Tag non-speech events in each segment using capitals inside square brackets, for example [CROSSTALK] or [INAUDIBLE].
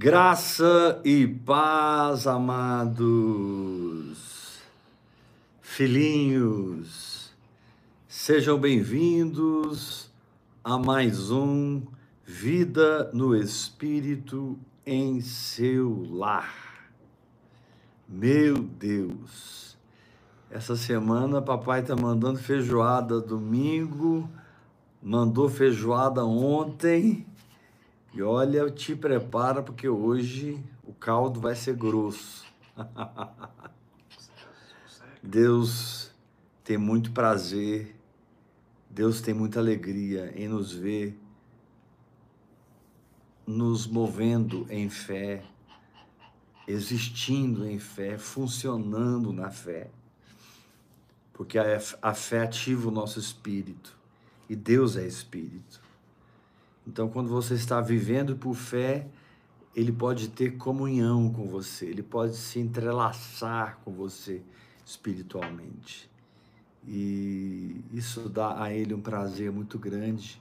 Graça e paz, amados filhinhos, sejam bem-vindos a mais um Vida no Espírito em seu lar. Meu Deus, essa semana papai tá mandando feijoada domingo, mandou feijoada ontem e olha, te prepara porque hoje o caldo vai ser grosso. [LAUGHS] Deus tem muito prazer, Deus tem muita alegria em nos ver nos movendo em fé, existindo em fé, funcionando na fé. Porque a fé ativa o nosso espírito e Deus é espírito. Então, quando você está vivendo por fé, ele pode ter comunhão com você, ele pode se entrelaçar com você espiritualmente. E isso dá a ele um prazer muito grande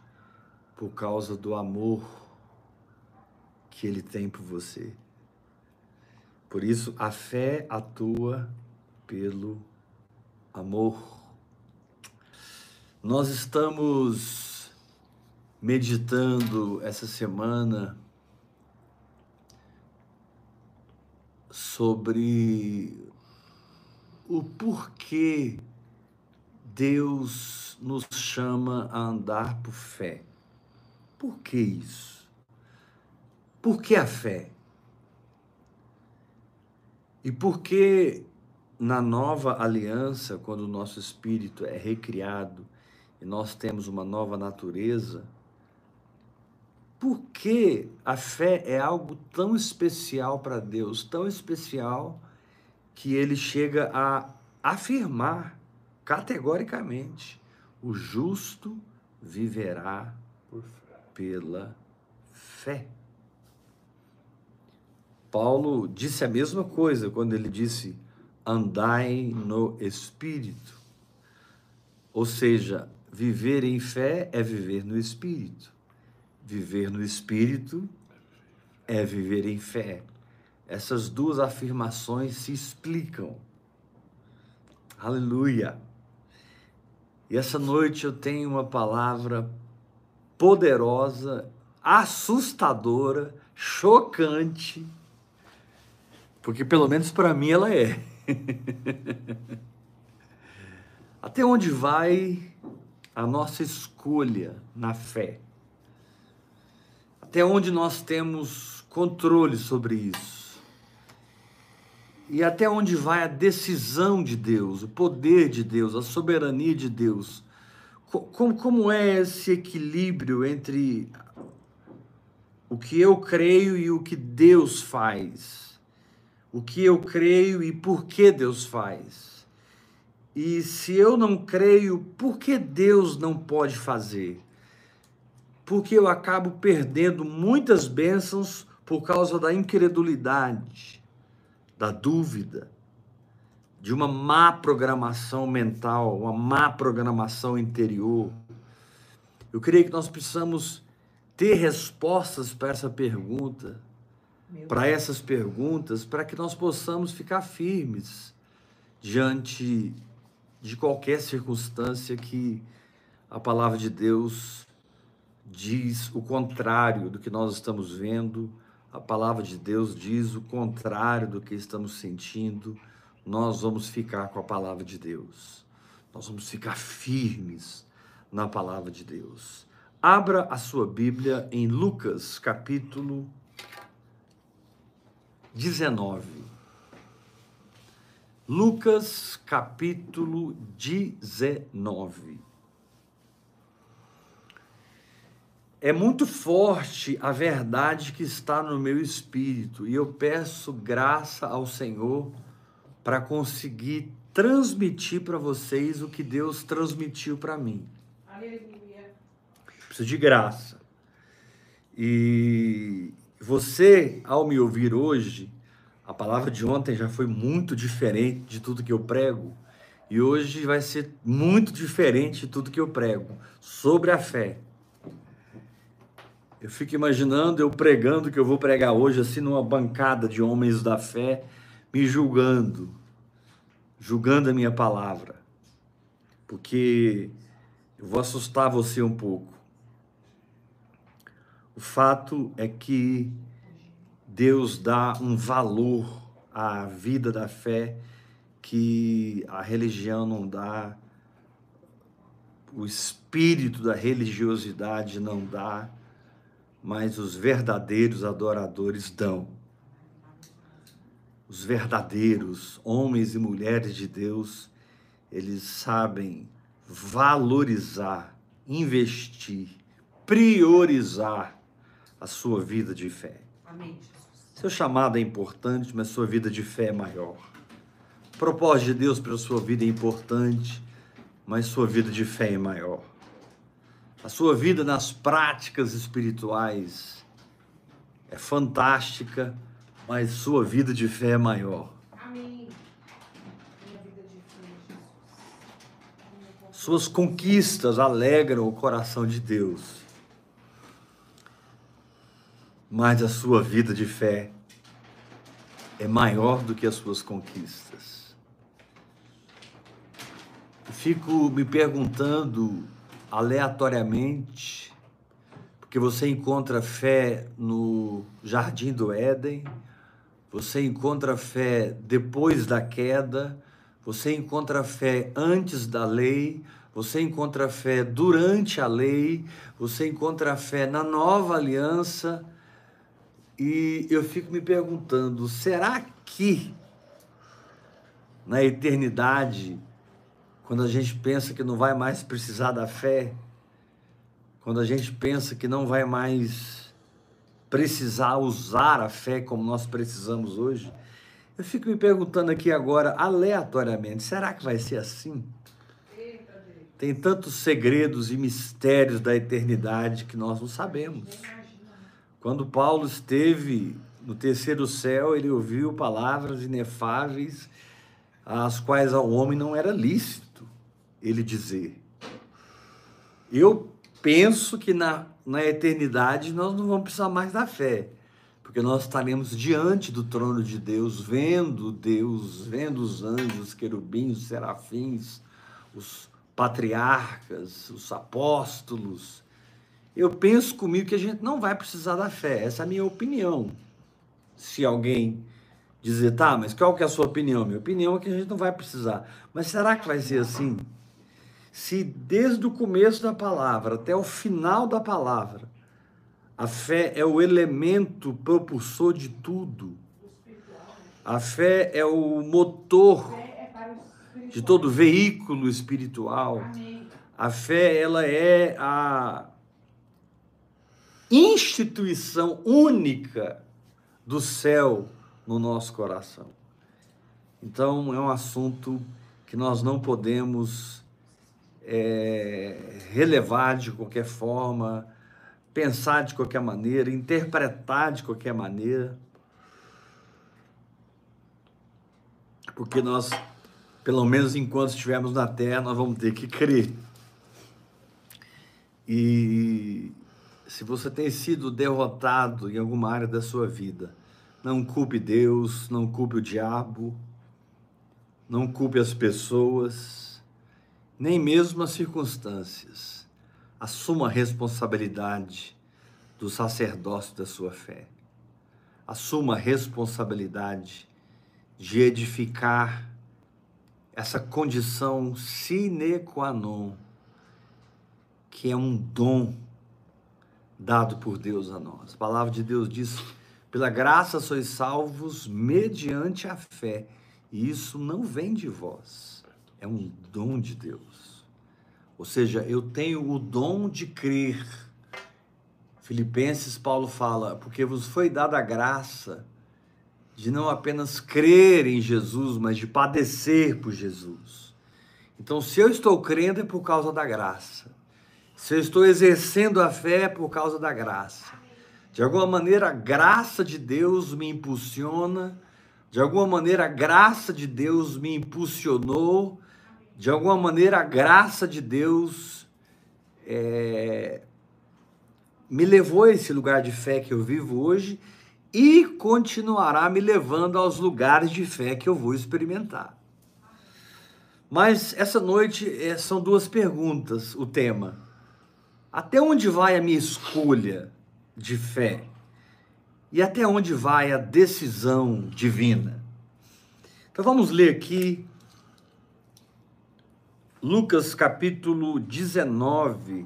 por causa do amor que ele tem por você. Por isso, a fé atua pelo amor. Nós estamos meditando essa semana sobre o porquê Deus nos chama a andar por fé. Por que isso? Por que a fé? E por que na nova aliança, quando o nosso espírito é recriado e nós temos uma nova natureza, por que a fé é algo tão especial para Deus, tão especial que ele chega a afirmar categoricamente: o justo viverá pela fé. Paulo disse a mesma coisa quando ele disse: andai no espírito. Ou seja, viver em fé é viver no espírito. Viver no espírito é viver em fé. Essas duas afirmações se explicam. Aleluia. E essa noite eu tenho uma palavra poderosa, assustadora, chocante, porque pelo menos para mim ela é. [LAUGHS] Até onde vai a nossa escolha na fé? Até onde nós temos controle sobre isso. E até onde vai a decisão de Deus, o poder de Deus, a soberania de Deus. Como, como é esse equilíbrio entre o que eu creio e o que Deus faz? O que eu creio e por que Deus faz? E se eu não creio, por que Deus não pode fazer? Porque eu acabo perdendo muitas bênçãos por causa da incredulidade, da dúvida, de uma má programação mental, uma má programação interior. Eu creio que nós precisamos ter respostas para essa pergunta, para essas perguntas, para que nós possamos ficar firmes diante de qualquer circunstância que a palavra de Deus diz o contrário do que nós estamos vendo, a palavra de Deus diz o contrário do que estamos sentindo, nós vamos ficar com a palavra de Deus. Nós vamos ficar firmes na palavra de Deus. Abra a sua Bíblia em Lucas, capítulo 19. Lucas, capítulo 19. É muito forte a verdade que está no meu espírito e eu peço graça ao Senhor para conseguir transmitir para vocês o que Deus transmitiu para mim. Aleluia. Preciso de graça. E você, ao me ouvir hoje, a palavra de ontem já foi muito diferente de tudo que eu prego. E hoje vai ser muito diferente de tudo que eu prego sobre a fé. Eu fico imaginando eu pregando que eu vou pregar hoje, assim, numa bancada de homens da fé, me julgando, julgando a minha palavra, porque eu vou assustar você um pouco. O fato é que Deus dá um valor à vida da fé que a religião não dá, o espírito da religiosidade não dá, mas os verdadeiros adoradores dão. Os verdadeiros homens e mulheres de Deus, eles sabem valorizar, investir, priorizar a sua vida de fé. Amém, Seu chamado é importante, mas sua vida de fé é maior. O propósito de Deus para a sua vida é importante, mas sua vida de fé é maior. A sua vida nas práticas espirituais é fantástica, mas sua vida de fé é maior. Amém. Suas conquistas alegram o coração de Deus. Mas a sua vida de fé é maior do que as suas conquistas fico me perguntando aleatoriamente, porque você encontra fé no jardim do Éden, você encontra fé depois da queda, você encontra fé antes da lei, você encontra fé durante a lei, você encontra fé na nova aliança. E eu fico me perguntando: será que na eternidade quando a gente pensa que não vai mais precisar da fé, quando a gente pensa que não vai mais precisar usar a fé como nós precisamos hoje, eu fico me perguntando aqui agora, aleatoriamente, será que vai ser assim? Tem tantos segredos e mistérios da eternidade que nós não sabemos. Quando Paulo esteve no terceiro céu, ele ouviu palavras inefáveis, as quais ao homem não era lícito ele dizer. Eu penso que na, na eternidade nós não vamos precisar mais da fé, porque nós estaremos diante do trono de Deus, vendo Deus, vendo os anjos, os querubins, os serafins, os patriarcas, os apóstolos. Eu penso comigo que a gente não vai precisar da fé, essa é a minha opinião. Se alguém dizer, tá, mas qual que é a sua opinião? Minha opinião é que a gente não vai precisar. Mas será que vai ser assim? Se desde o começo da palavra até o final da palavra, a fé é o elemento propulsor de tudo. A fé é o motor de todo veículo espiritual. A fé ela é a instituição única do céu no nosso coração. Então é um assunto que nós não podemos é, relevar de qualquer forma, pensar de qualquer maneira, interpretar de qualquer maneira. Porque nós, pelo menos enquanto estivermos na terra, nós vamos ter que crer. E se você tem sido derrotado em alguma área da sua vida, não culpe Deus, não culpe o diabo, não culpe as pessoas nem mesmo as circunstâncias. Assuma a responsabilidade do sacerdócio da sua fé. Assuma a responsabilidade de edificar essa condição sine qua non, que é um dom dado por Deus a nós. A palavra de Deus diz: pela graça sois salvos mediante a fé, e isso não vem de vós é um dom de Deus. Ou seja, eu tenho o dom de crer. Filipenses, Paulo fala, porque vos foi dada a graça de não apenas crer em Jesus, mas de padecer por Jesus. Então, se eu estou crendo é por causa da graça. Se eu estou exercendo a fé é por causa da graça. De alguma maneira, a graça de Deus me impulsiona, de alguma maneira, a graça de Deus me impulsionou de alguma maneira, a graça de Deus é, me levou a esse lugar de fé que eu vivo hoje e continuará me levando aos lugares de fé que eu vou experimentar. Mas essa noite é, são duas perguntas, o tema. Até onde vai a minha escolha de fé? E até onde vai a decisão divina? Então vamos ler aqui Lucas capítulo 19,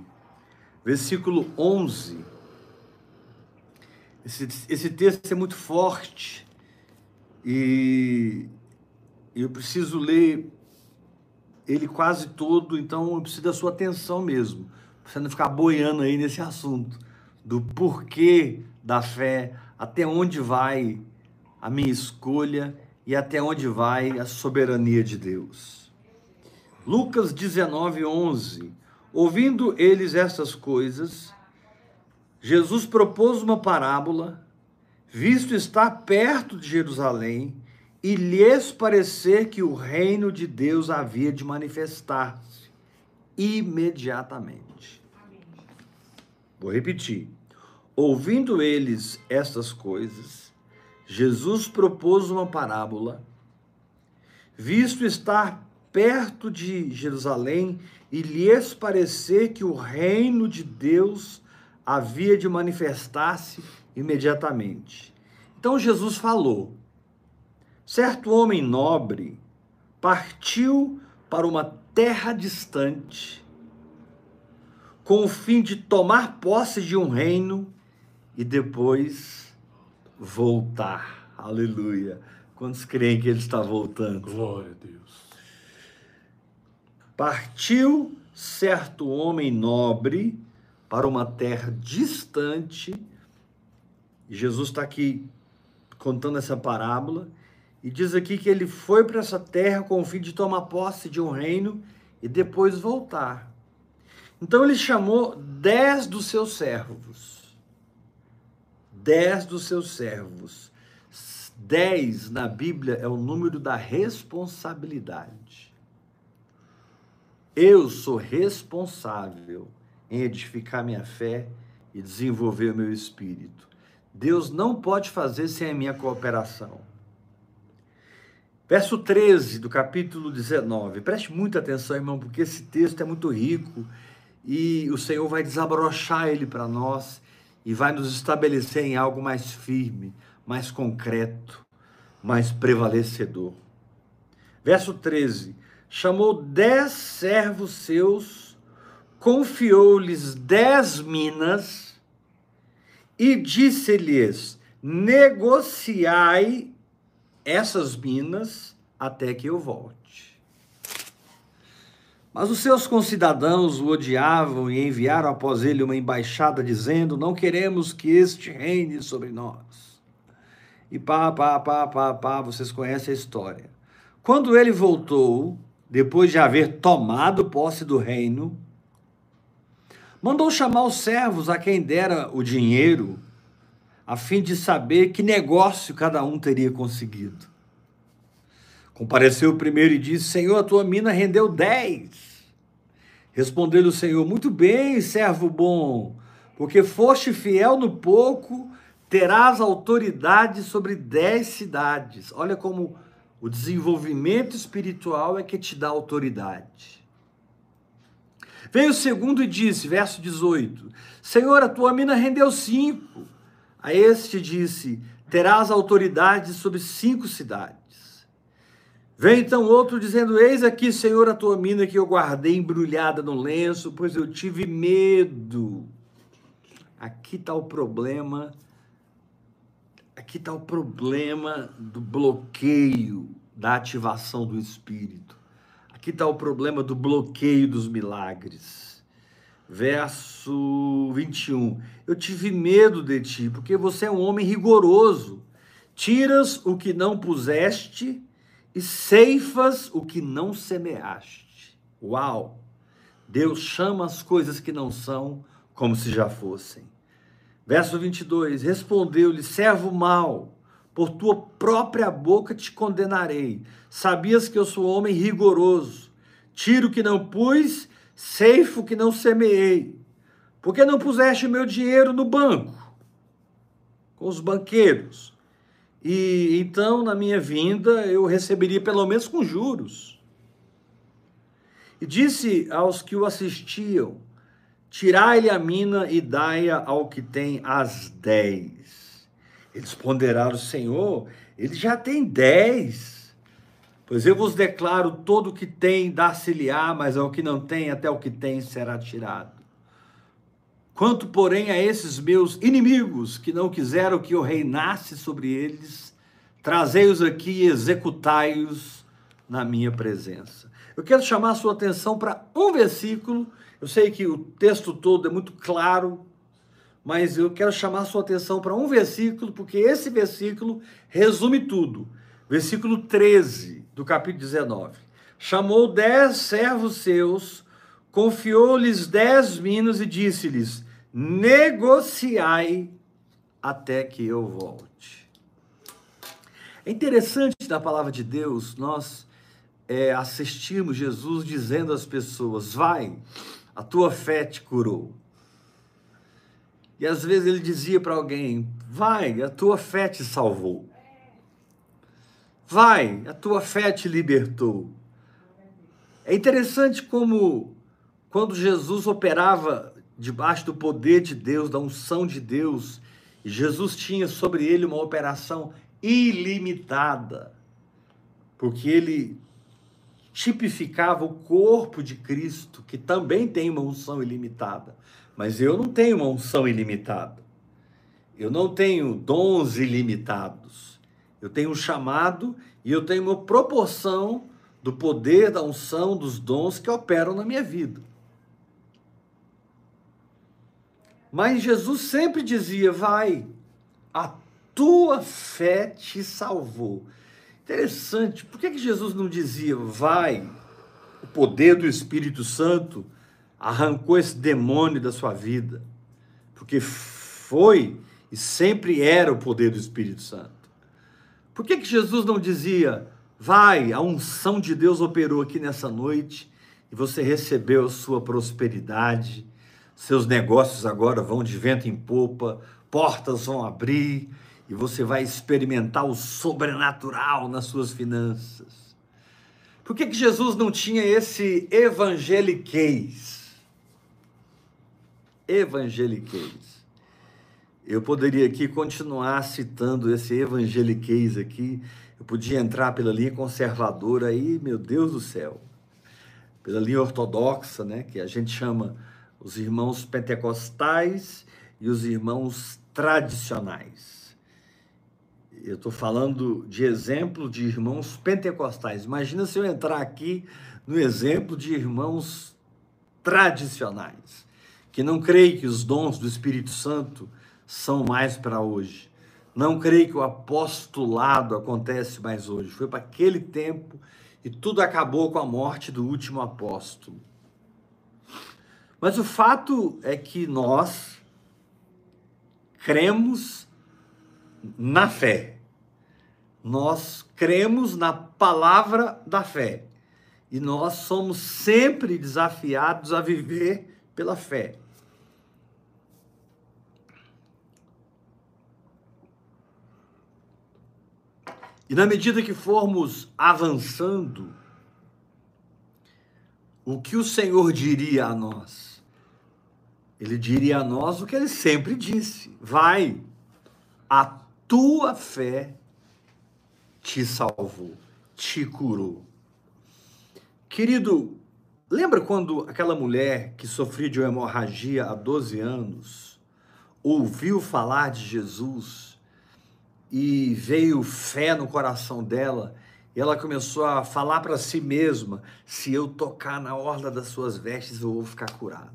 versículo 11. Esse, esse texto é muito forte e eu preciso ler ele quase todo, então eu preciso da sua atenção mesmo, para você não ficar boiando aí nesse assunto do porquê da fé, até onde vai a minha escolha e até onde vai a soberania de Deus. Lucas 19, 11. Ouvindo eles estas coisas, Jesus propôs uma parábola, visto estar perto de Jerusalém, e lhes parecer que o reino de Deus havia de manifestar-se imediatamente. Vou repetir. Ouvindo eles estas coisas, Jesus propôs uma parábola, visto estar perto de Jerusalém e lhes parecer que o reino de Deus havia de manifestar-se imediatamente. Então Jesus falou: certo homem nobre partiu para uma terra distante com o fim de tomar posse de um reino e depois voltar. Aleluia. Quantos creem que ele está voltando? Glória a Deus. Partiu certo homem nobre para uma terra distante. Jesus está aqui contando essa parábola e diz aqui que ele foi para essa terra com o fim de tomar posse de um reino e depois voltar. Então ele chamou dez dos seus servos. Dez dos seus servos. Dez na Bíblia é o número da responsabilidade. Eu sou responsável em edificar minha fé e desenvolver o meu espírito. Deus não pode fazer sem a minha cooperação. Verso 13 do capítulo 19. Preste muita atenção, irmão, porque esse texto é muito rico e o Senhor vai desabrochar ele para nós e vai nos estabelecer em algo mais firme, mais concreto, mais prevalecedor. Verso 13: Chamou dez servos seus confiou-lhes dez minas e disse-lhes: negociai essas minas até que eu volte. Mas os seus concidadãos o odiavam e enviaram após ele uma embaixada dizendo: Não queremos que este reine sobre nós. E pá, pá, pá, pá, pá, vocês conhecem a história. Quando ele voltou, depois de haver tomado posse do reino, Mandou chamar os servos a quem dera o dinheiro, a fim de saber que negócio cada um teria conseguido. Compareceu o primeiro e disse: Senhor, a tua mina rendeu dez. Respondeu-lhe o Senhor: Muito bem, servo bom, porque foste fiel no pouco, terás autoridade sobre dez cidades. Olha como o desenvolvimento espiritual é que te dá autoridade. Veio o segundo e disse, verso 18: Senhor, a tua mina rendeu cinco. A este disse: Terás autoridade sobre cinco cidades. Vem então outro dizendo: Eis aqui, Senhor, a tua mina que eu guardei embrulhada no lenço, pois eu tive medo. Aqui está o problema. Aqui está o problema do bloqueio da ativação do espírito. Aqui está o problema do bloqueio dos milagres. Verso 21. Eu tive medo de ti, porque você é um homem rigoroso. Tiras o que não puseste e ceifas o que não semeaste. Uau! Deus chama as coisas que não são como se já fossem. Verso 22. Respondeu-lhe, servo mau por tua própria boca te condenarei. Sabias que eu sou homem rigoroso, tiro que não pus, ceifo que não semeei. Por que não puseste meu dinheiro no banco, com os banqueiros? E então, na minha vinda, eu receberia pelo menos com juros. E disse aos que o assistiam: Tirai-lhe a mina e dai-a ao que tem as dez. Eles ponderaram: Senhor, ele já tem dez. Pois eu vos declaro: todo o que tem, dá-se-lhe-á, mas ao que não tem, até o que tem será tirado. Quanto, porém, a esses meus inimigos que não quiseram que eu reinasse sobre eles, trazei-os aqui e executai-os na minha presença. Eu quero chamar a sua atenção para um versículo. Eu sei que o texto todo é muito claro, mas eu quero chamar sua atenção para um versículo, porque esse versículo resume tudo. Versículo 13 do capítulo 19. Chamou dez servos seus, confiou-lhes dez minas e disse-lhes: negociai até que eu volte. É interessante na palavra de Deus nós é, assistirmos Jesus dizendo às pessoas: vai, a tua fé te curou. E às vezes ele dizia para alguém: vai, a tua fé te salvou. Vai, a tua fé te libertou. É interessante como, quando Jesus operava debaixo do poder de Deus, da unção de Deus, Jesus tinha sobre ele uma operação ilimitada, porque ele tipificava o corpo de Cristo, que também tem uma unção ilimitada. Mas eu não tenho uma unção ilimitada. Eu não tenho dons ilimitados. Eu tenho um chamado e eu tenho uma proporção do poder, da unção, dos dons que operam na minha vida. Mas Jesus sempre dizia: vai, a tua fé te salvou. Interessante, por que, que Jesus não dizia, vai, o poder do Espírito Santo arrancou esse demônio da sua vida? Porque foi e sempre era o poder do Espírito Santo. Por que, que Jesus não dizia, vai, a unção de Deus operou aqui nessa noite e você recebeu a sua prosperidade, seus negócios agora vão de vento em popa, portas vão abrir, e você vai experimentar o sobrenatural nas suas finanças. Por que, que Jesus não tinha esse evangeliquez? Evangeliquez. Eu poderia aqui continuar citando esse evangeliquez aqui. Eu podia entrar pela linha conservadora aí, meu Deus do céu. Pela linha ortodoxa, né, que a gente chama os irmãos pentecostais e os irmãos tradicionais eu estou falando de exemplo de irmãos pentecostais. Imagina se eu entrar aqui no exemplo de irmãos tradicionais, que não creem que os dons do Espírito Santo são mais para hoje. Não creem que o apostolado acontece mais hoje. Foi para aquele tempo e tudo acabou com a morte do último apóstolo. Mas o fato é que nós cremos na fé. Nós cremos na palavra da fé. E nós somos sempre desafiados a viver pela fé. E na medida que formos avançando, o que o Senhor diria a nós? Ele diria a nós o que ele sempre disse: vai, a tua fé te salvou, te curou. Querido, lembra quando aquela mulher que sofria de uma hemorragia há 12 anos ouviu falar de Jesus e veio fé no coração dela e ela começou a falar para si mesma: se eu tocar na orla das suas vestes, eu vou ficar curada.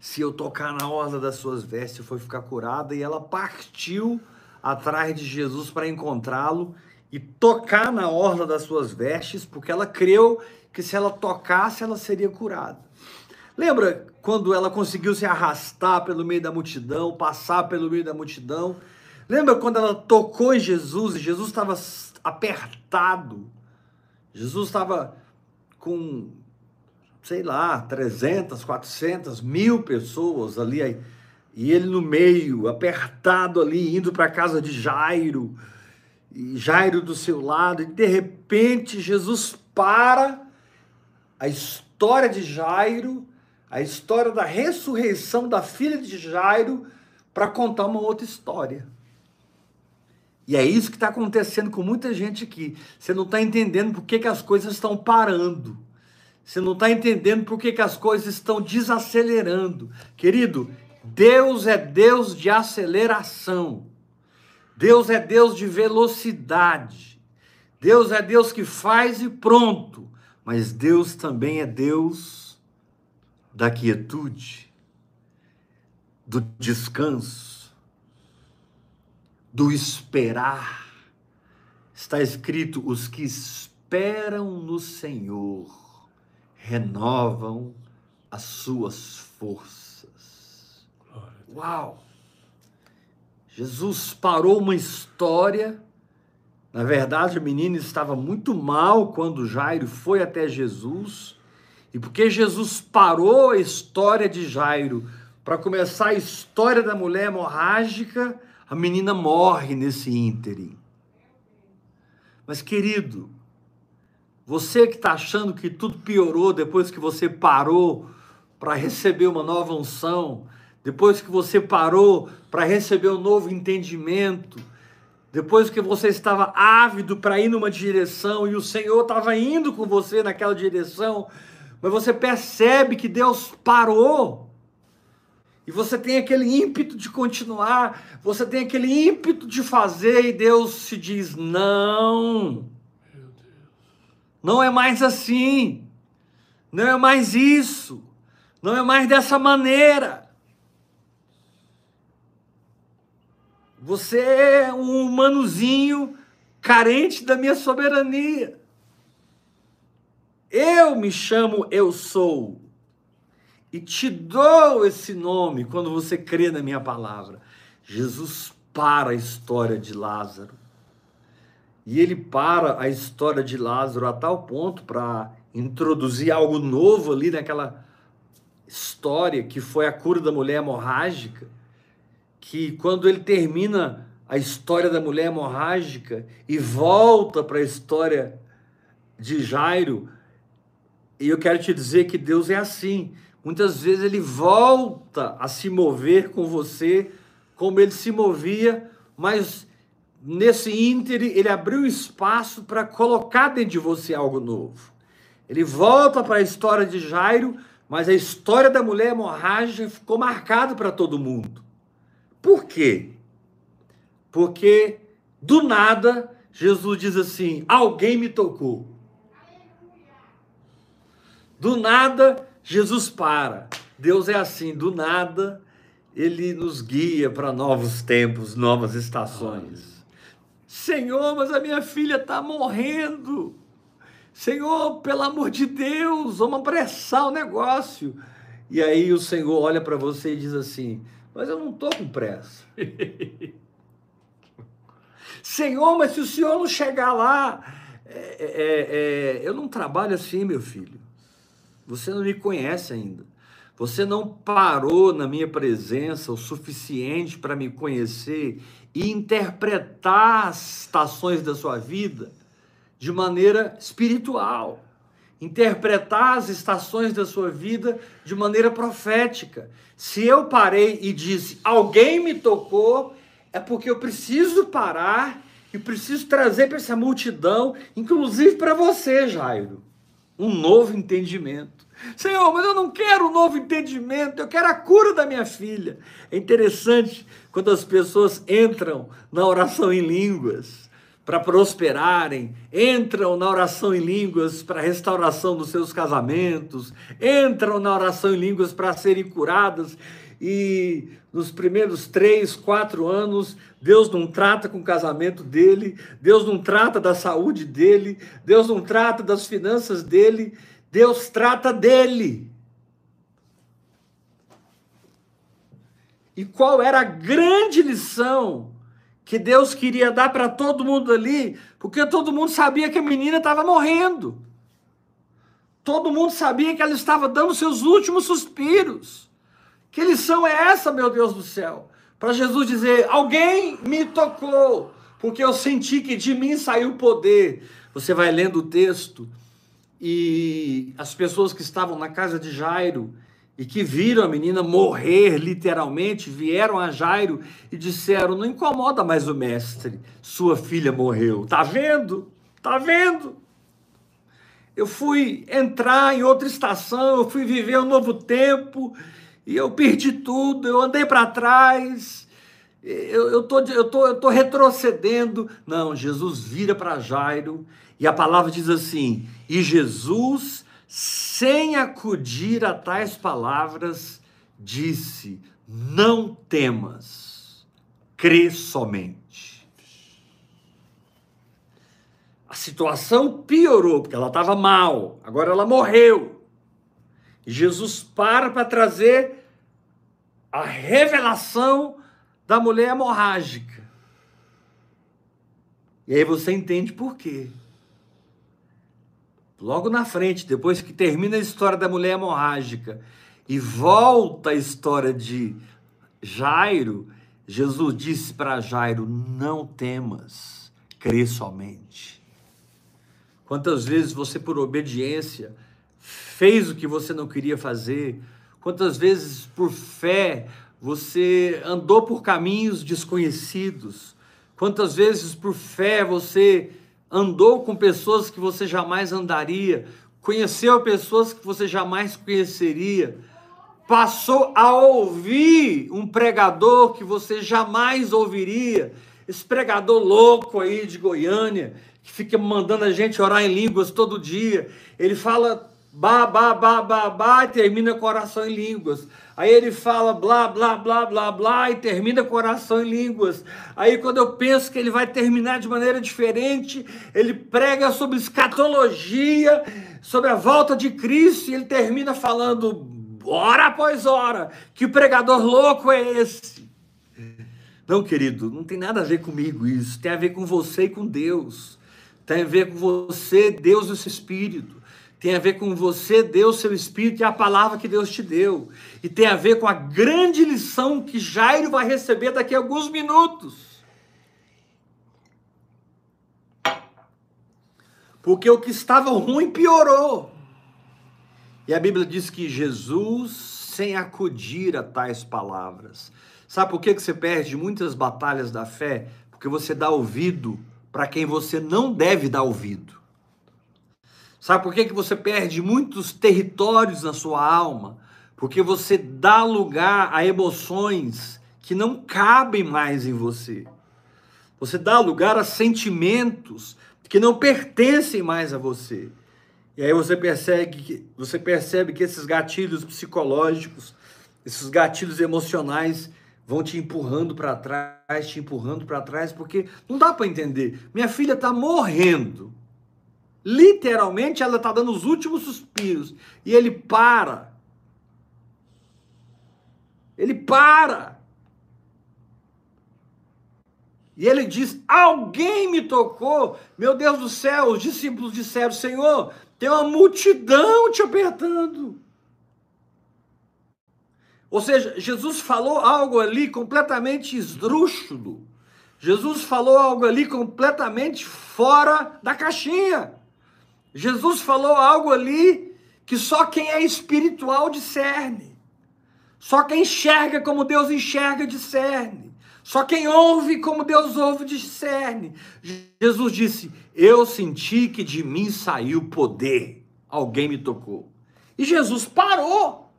Se eu tocar na orla das suas vestes, eu vou ficar curada. E ela partiu atrás de Jesus para encontrá-lo e tocar na orla das suas vestes, porque ela creu que se ela tocasse, ela seria curada. Lembra quando ela conseguiu se arrastar pelo meio da multidão, passar pelo meio da multidão? Lembra quando ela tocou em Jesus e Jesus estava apertado? Jesus estava com sei lá, 300, 400, mil pessoas ali, e ele no meio, apertado ali, indo para a casa de Jairo, e Jairo do seu lado, e de repente Jesus para a história de Jairo, a história da ressurreição da filha de Jairo, para contar uma outra história. E é isso que está acontecendo com muita gente aqui. Você não está entendendo por que, que as coisas estão parando. Você não está entendendo por que, que as coisas estão desacelerando. Querido, Deus é Deus de aceleração. Deus é Deus de velocidade. Deus é Deus que faz e pronto. Mas Deus também é Deus da quietude, do descanso do esperar. Está escrito: os que esperam no Senhor renovam as suas forças. Uau! Jesus parou uma história. Na verdade, o menino estava muito mal quando Jairo foi até Jesus. E porque Jesus parou a história de Jairo para começar a história da mulher hemorrágica, a menina morre nesse ínterim. Mas, querido, você que está achando que tudo piorou depois que você parou para receber uma nova unção, depois que você parou para receber um novo entendimento, depois que você estava ávido para ir numa direção e o Senhor estava indo com você naquela direção, mas você percebe que Deus parou e você tem aquele ímpeto de continuar, você tem aquele ímpeto de fazer, e Deus se diz: não. Não é mais assim. Não é mais isso. Não é mais dessa maneira. Você é um humanozinho carente da minha soberania. Eu me chamo Eu Sou e te dou esse nome quando você crê na minha palavra. Jesus para a história de Lázaro. E ele para a história de Lázaro a tal ponto para introduzir algo novo ali naquela história que foi a cura da mulher hemorrágica, que quando ele termina a história da mulher hemorrágica e volta para a história de Jairo, e eu quero te dizer que Deus é assim. Muitas vezes ele volta a se mover com você como ele se movia, mas nesse ínter ele abriu espaço para colocar dentro de você algo novo. Ele volta para a história de Jairo, mas a história da mulher hemorrágica ficou marcada para todo mundo. Por quê? Porque do nada Jesus diz assim: alguém me tocou. Do nada Jesus para. Deus é assim, do nada, ele nos guia para novos tempos, novas estações. Senhor, mas a minha filha está morrendo. Senhor, pelo amor de Deus, vamos apressar o negócio. E aí o Senhor olha para você e diz assim: Mas eu não estou com pressa. [LAUGHS] Senhor, mas se o senhor não chegar lá, é, é, é, eu não trabalho assim, meu filho. Você não me conhece ainda. Você não parou na minha presença o suficiente para me conhecer e interpretar as estações da sua vida de maneira espiritual. Interpretar as estações da sua vida de maneira profética. Se eu parei e disse, alguém me tocou, é porque eu preciso parar e preciso trazer para essa multidão, inclusive para você, Jairo, um novo entendimento. Senhor, mas eu não quero um novo entendimento, eu quero a cura da minha filha. É interessante quando as pessoas entram na oração em línguas para prosperarem, entram na oração em línguas para restauração dos seus casamentos, entram na oração em línguas para serem curadas e nos primeiros três, quatro anos, Deus não trata com o casamento dele, Deus não trata da saúde dele, Deus não trata das finanças dele, Deus trata dele. E qual era a grande lição que Deus queria dar para todo mundo ali? Porque todo mundo sabia que a menina estava morrendo. Todo mundo sabia que ela estava dando seus últimos suspiros. Que lição é essa, meu Deus do céu? Para Jesus dizer: Alguém me tocou, porque eu senti que de mim saiu poder. Você vai lendo o texto e as pessoas que estavam na casa de Jairo e que viram a menina morrer literalmente, vieram a Jairo e disseram: Não incomoda mais o mestre, sua filha morreu. Tá vendo? Tá vendo? Eu fui entrar em outra estação, eu fui viver um novo tempo e eu perdi tudo, eu andei para trás, eu, eu, tô, eu, tô, eu tô retrocedendo. Não, Jesus vira para Jairo e a palavra diz assim: e Jesus, sem acudir a tais palavras, disse: Não temas, crê somente. A situação piorou, porque ela estava mal, agora ela morreu. E Jesus para para trazer a revelação da mulher hemorrágica. E aí você entende por quê. Logo na frente, depois que termina a história da mulher hemorrágica e volta a história de Jairo, Jesus disse para Jairo: Não temas, crê somente. Quantas vezes você, por obediência, fez o que você não queria fazer? Quantas vezes, por fé, você andou por caminhos desconhecidos? Quantas vezes, por fé, você andou com pessoas que você jamais andaria? Conheceu pessoas que você jamais conheceria? Passou a ouvir um pregador que você jamais ouviria? Esse pregador louco aí de Goiânia, que fica mandando a gente orar em línguas todo dia. Ele fala ba, ba, ba, ba, ba e termina com oração em línguas. Aí ele fala blá, blá, blá, blá, blá e termina com oração em línguas. Aí quando eu penso que ele vai terminar de maneira diferente, ele prega sobre escatologia, sobre a volta de Cristo e ele termina falando hora após hora. Que pregador louco é esse? Não, querido, não tem nada a ver comigo isso. Tem a ver com você e com Deus. Tem a ver com você, Deus e o Espírito. Tem a ver com você, Deus, seu Espírito e a palavra que Deus te deu. E tem a ver com a grande lição que Jairo vai receber daqui a alguns minutos. Porque o que estava ruim piorou. E a Bíblia diz que Jesus, sem acudir a tais palavras, sabe por que você perde muitas batalhas da fé? Porque você dá ouvido para quem você não deve dar ouvido. Sabe por que, que você perde muitos territórios na sua alma? Porque você dá lugar a emoções que não cabem mais em você. Você dá lugar a sentimentos que não pertencem mais a você. E aí você percebe que, você percebe que esses gatilhos psicológicos, esses gatilhos emocionais, vão te empurrando para trás, te empurrando para trás, porque não dá para entender. Minha filha está morrendo. Literalmente, ela está dando os últimos suspiros. E ele para. Ele para. E ele diz: Alguém me tocou. Meu Deus do céu, os discípulos disseram: Senhor, tem uma multidão te apertando. Ou seja, Jesus falou algo ali completamente esdrúxulo. Jesus falou algo ali completamente fora da caixinha. Jesus falou algo ali que só quem é espiritual discerne. Só quem enxerga como Deus enxerga discerne. Só quem ouve como Deus ouve discerne. Jesus disse: Eu senti que de mim saiu poder. Alguém me tocou. E Jesus parou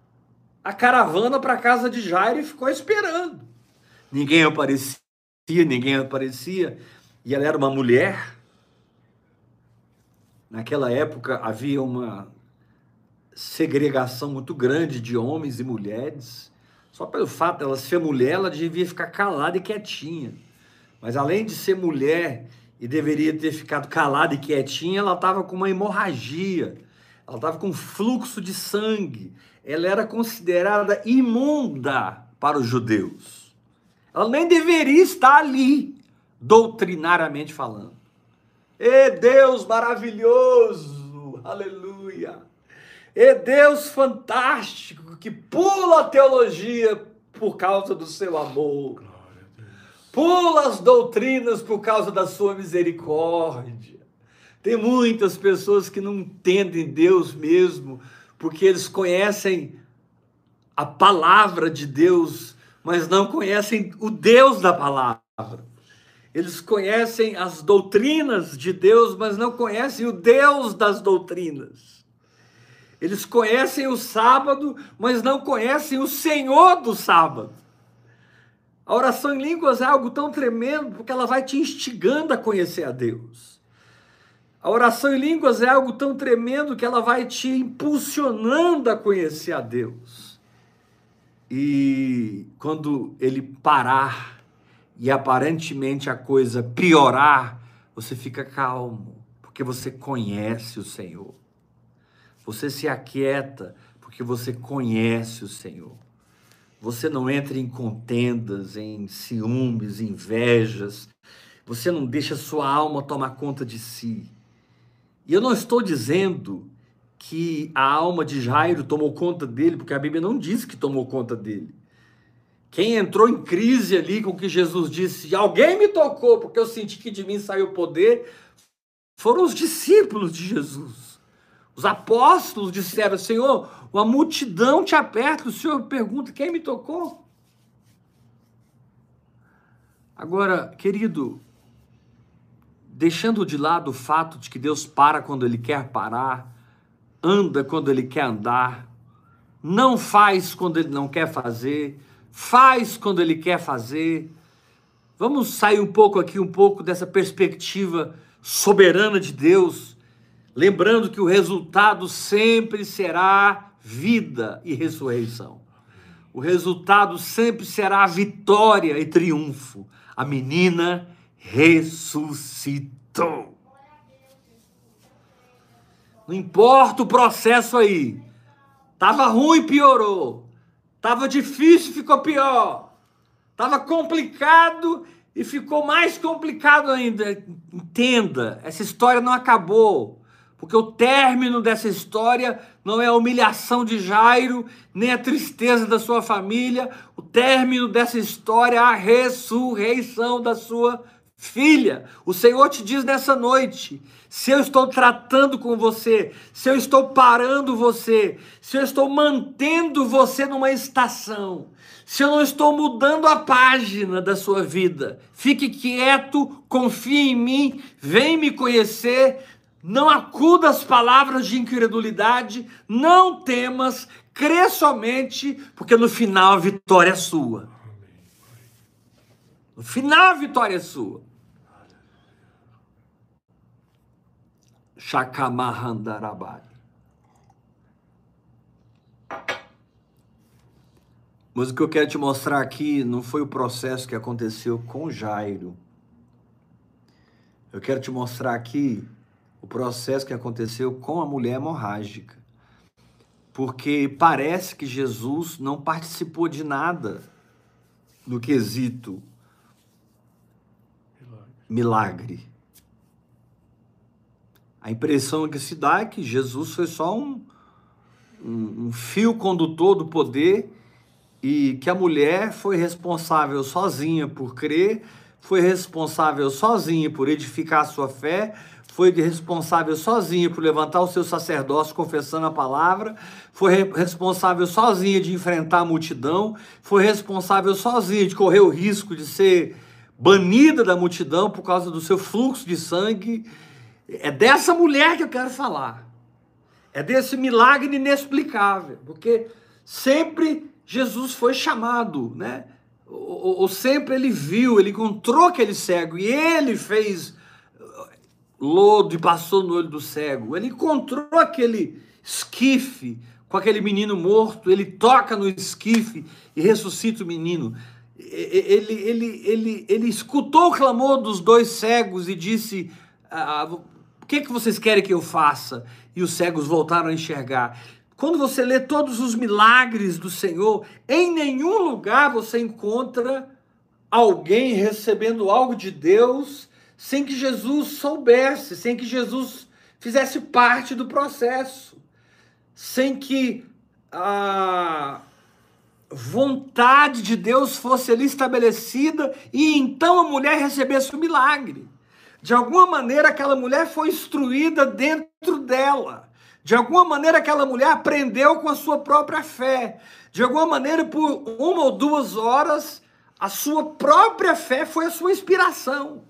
a caravana para a casa de Jairo e ficou esperando. Ninguém aparecia, ninguém aparecia. E ela era uma mulher. Naquela época havia uma segregação muito grande de homens e mulheres. Só pelo fato dela ser mulher, ela devia ficar calada e quietinha. Mas além de ser mulher e deveria ter ficado calada e quietinha, ela estava com uma hemorragia. Ela estava com fluxo de sangue ela era considerada imunda para os judeus. Ela nem deveria estar ali, doutrinariamente falando. E Deus maravilhoso, aleluia. É Deus fantástico que pula a teologia por causa do seu amor. Pula as doutrinas por causa da sua misericórdia. Tem muitas pessoas que não entendem Deus mesmo, porque eles conhecem a palavra de Deus, mas não conhecem o Deus da palavra. Eles conhecem as doutrinas de Deus, mas não conhecem o Deus das doutrinas. Eles conhecem o sábado, mas não conhecem o Senhor do sábado. A oração em línguas é algo tão tremendo porque ela vai te instigando a conhecer a Deus. A oração em línguas é algo tão tremendo que ela vai te impulsionando a conhecer a Deus. E quando ele parar e aparentemente a coisa piorar, você fica calmo, porque você conhece o Senhor. Você se aquieta, porque você conhece o Senhor. Você não entra em contendas, em ciúmes, invejas. Você não deixa sua alma tomar conta de si. E eu não estou dizendo que a alma de Jairo tomou conta dele, porque a Bíblia não diz que tomou conta dele. Quem entrou em crise ali com o que Jesus disse, alguém me tocou porque eu senti que de mim saiu poder, foram os discípulos de Jesus. Os apóstolos disseram: Senhor, uma multidão te aperta. O Senhor pergunta: quem me tocou? Agora, querido, deixando de lado o fato de que Deus para quando Ele quer parar, anda quando Ele quer andar, não faz quando Ele não quer fazer, faz quando ele quer fazer. Vamos sair um pouco aqui, um pouco dessa perspectiva soberana de Deus, lembrando que o resultado sempre será vida e ressurreição. O resultado sempre será vitória e triunfo. A menina ressuscitou. Não importa o processo aí. Tava ruim, piorou. Tava difícil, ficou pior. Tava complicado e ficou mais complicado ainda. Entenda, essa história não acabou. Porque o término dessa história não é a humilhação de Jairo, nem a tristeza da sua família. O término dessa história é a ressurreição da sua filha. O Senhor te diz nessa noite: se eu estou tratando com você, se eu estou parando você, se eu estou mantendo você numa estação, se eu não estou mudando a página da sua vida, fique quieto, confie em mim, vem me conhecer, não acuda as palavras de incredulidade, não temas, crê somente, porque no final a vitória é sua. No final a vitória é sua. Shakamahandarabari. Mas o que eu quero te mostrar aqui não foi o processo que aconteceu com Jairo. Eu quero te mostrar aqui o processo que aconteceu com a mulher hemorrágica. Porque parece que Jesus não participou de nada no quesito milagre. A impressão que se dá é que Jesus foi só um, um, um fio condutor do poder e que a mulher foi responsável sozinha por crer, foi responsável sozinha por edificar a sua fé, foi responsável sozinha por levantar o seu sacerdócio confessando a palavra, foi responsável sozinha de enfrentar a multidão, foi responsável sozinha de correr o risco de ser banida da multidão por causa do seu fluxo de sangue é dessa mulher que eu quero falar. É desse milagre inexplicável, porque sempre Jesus foi chamado, né? Ou, ou, sempre ele viu, ele encontrou aquele cego e ele fez uh, lodo e passou no olho do cego. Ele encontrou aquele esquife com aquele menino morto, ele toca no esquife e ressuscita o menino. Ele, ele, ele, ele escutou o clamor dos dois cegos e disse: ah, que, que vocês querem que eu faça? E os cegos voltaram a enxergar. Quando você lê todos os milagres do Senhor, em nenhum lugar você encontra alguém recebendo algo de Deus sem que Jesus soubesse, sem que Jesus fizesse parte do processo. sem que a vontade de Deus fosse ali estabelecida e então a mulher recebesse o milagre. De alguma maneira, aquela mulher foi instruída dentro dela. De alguma maneira, aquela mulher aprendeu com a sua própria fé. De alguma maneira, por uma ou duas horas, a sua própria fé foi a sua inspiração.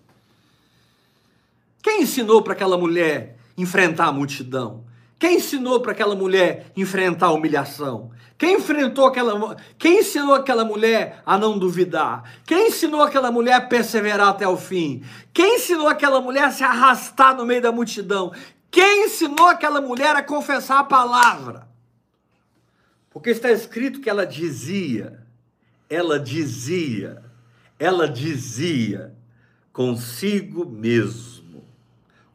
Quem ensinou para aquela mulher enfrentar a multidão? Quem ensinou para aquela mulher enfrentar a humilhação? Quem enfrentou aquela Quem ensinou aquela mulher a não duvidar? Quem ensinou aquela mulher a perseverar até o fim? Quem ensinou aquela mulher a se arrastar no meio da multidão? Quem ensinou aquela mulher a confessar a palavra? Porque está escrito que ela dizia, ela dizia, ela dizia consigo mesmo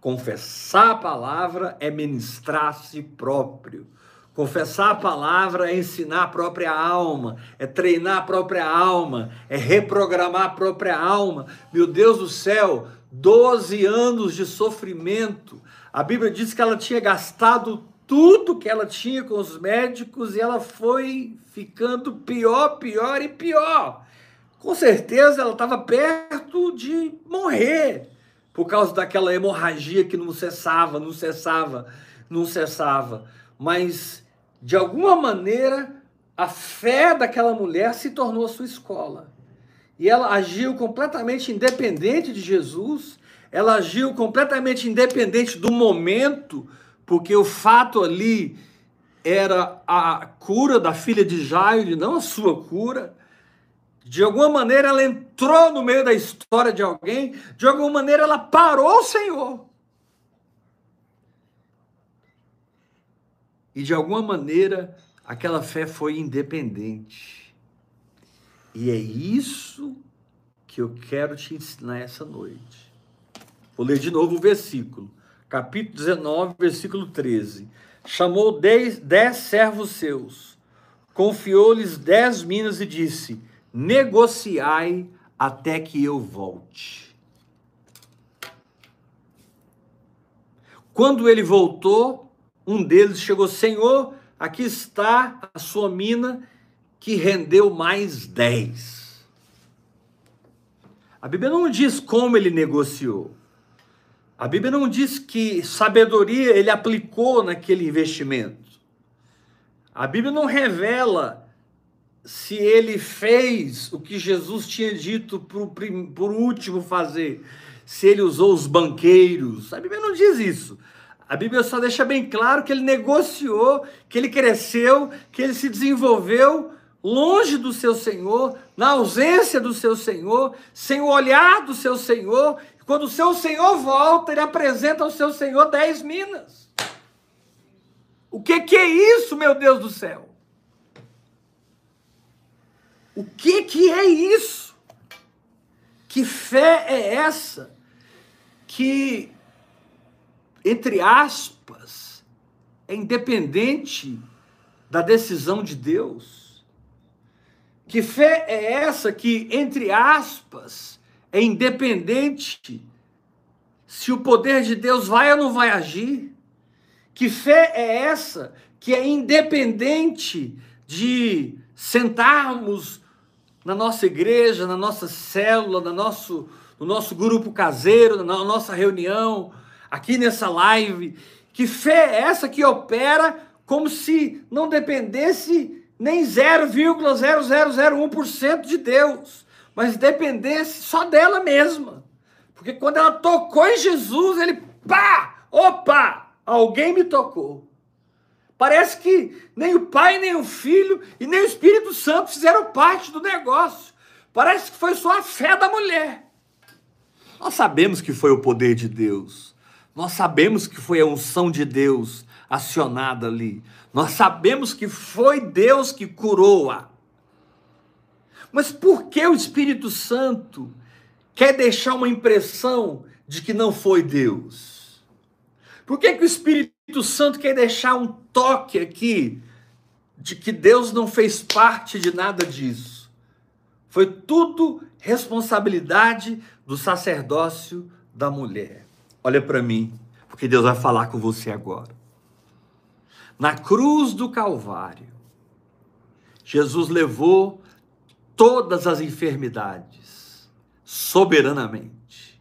Confessar a palavra é ministrar a si próprio. Confessar a palavra é ensinar a própria alma, é treinar a própria alma, é reprogramar a própria alma. Meu Deus do céu, 12 anos de sofrimento. A Bíblia diz que ela tinha gastado tudo que ela tinha com os médicos e ela foi ficando pior, pior e pior. Com certeza ela estava perto de morrer por causa daquela hemorragia que não cessava, não cessava, não cessava. Mas, de alguma maneira, a fé daquela mulher se tornou a sua escola. E ela agiu completamente independente de Jesus, ela agiu completamente independente do momento, porque o fato ali era a cura da filha de Jairo, não a sua cura. De alguma maneira ela entrou no meio da história de alguém, de alguma maneira ela parou o Senhor. E de alguma maneira aquela fé foi independente. E é isso que eu quero te ensinar essa noite. Vou ler de novo o versículo, capítulo 19, versículo 13. Chamou dez, dez servos seus, confiou-lhes dez minas e disse: negociai até que eu volte. Quando ele voltou, um deles chegou: Senhor, aqui está a sua mina que rendeu mais dez. A Bíblia não diz como ele negociou. A Bíblia não diz que sabedoria ele aplicou naquele investimento. A Bíblia não revela se ele fez o que Jesus tinha dito por, por último fazer, se ele usou os banqueiros. A Bíblia não diz isso. A Bíblia só deixa bem claro que ele negociou, que ele cresceu, que ele se desenvolveu longe do seu Senhor, na ausência do seu Senhor, sem o olhar do seu Senhor. Quando o seu Senhor volta, ele apresenta ao seu Senhor dez minas. O que, que é isso, meu Deus do céu? O que que é isso? Que fé é essa que, entre aspas, é independente da decisão de Deus? Que fé é essa que, entre aspas, é independente se o poder de Deus vai ou não vai agir? Que fé é essa que é independente de sentarmos na nossa igreja, na nossa célula, no nosso, no nosso grupo caseiro, na nossa reunião, aqui nessa live. Que fé é essa que opera como se não dependesse nem 0,0001% de Deus, mas dependesse só dela mesma. Porque quando ela tocou em Jesus, ele pá! Opa! Alguém me tocou. Parece que nem o Pai, nem o Filho e nem o Espírito Santo fizeram parte do negócio. Parece que foi só a fé da mulher. Nós sabemos que foi o poder de Deus. Nós sabemos que foi a unção de Deus acionada ali. Nós sabemos que foi Deus que curou-a. Mas por que o Espírito Santo quer deixar uma impressão de que não foi Deus? Por que, que o Espírito Santo quer deixar um toque aqui de que Deus não fez parte de nada disso. Foi tudo responsabilidade do sacerdócio da mulher. Olha para mim, porque Deus vai falar com você agora. Na cruz do Calvário, Jesus levou todas as enfermidades soberanamente.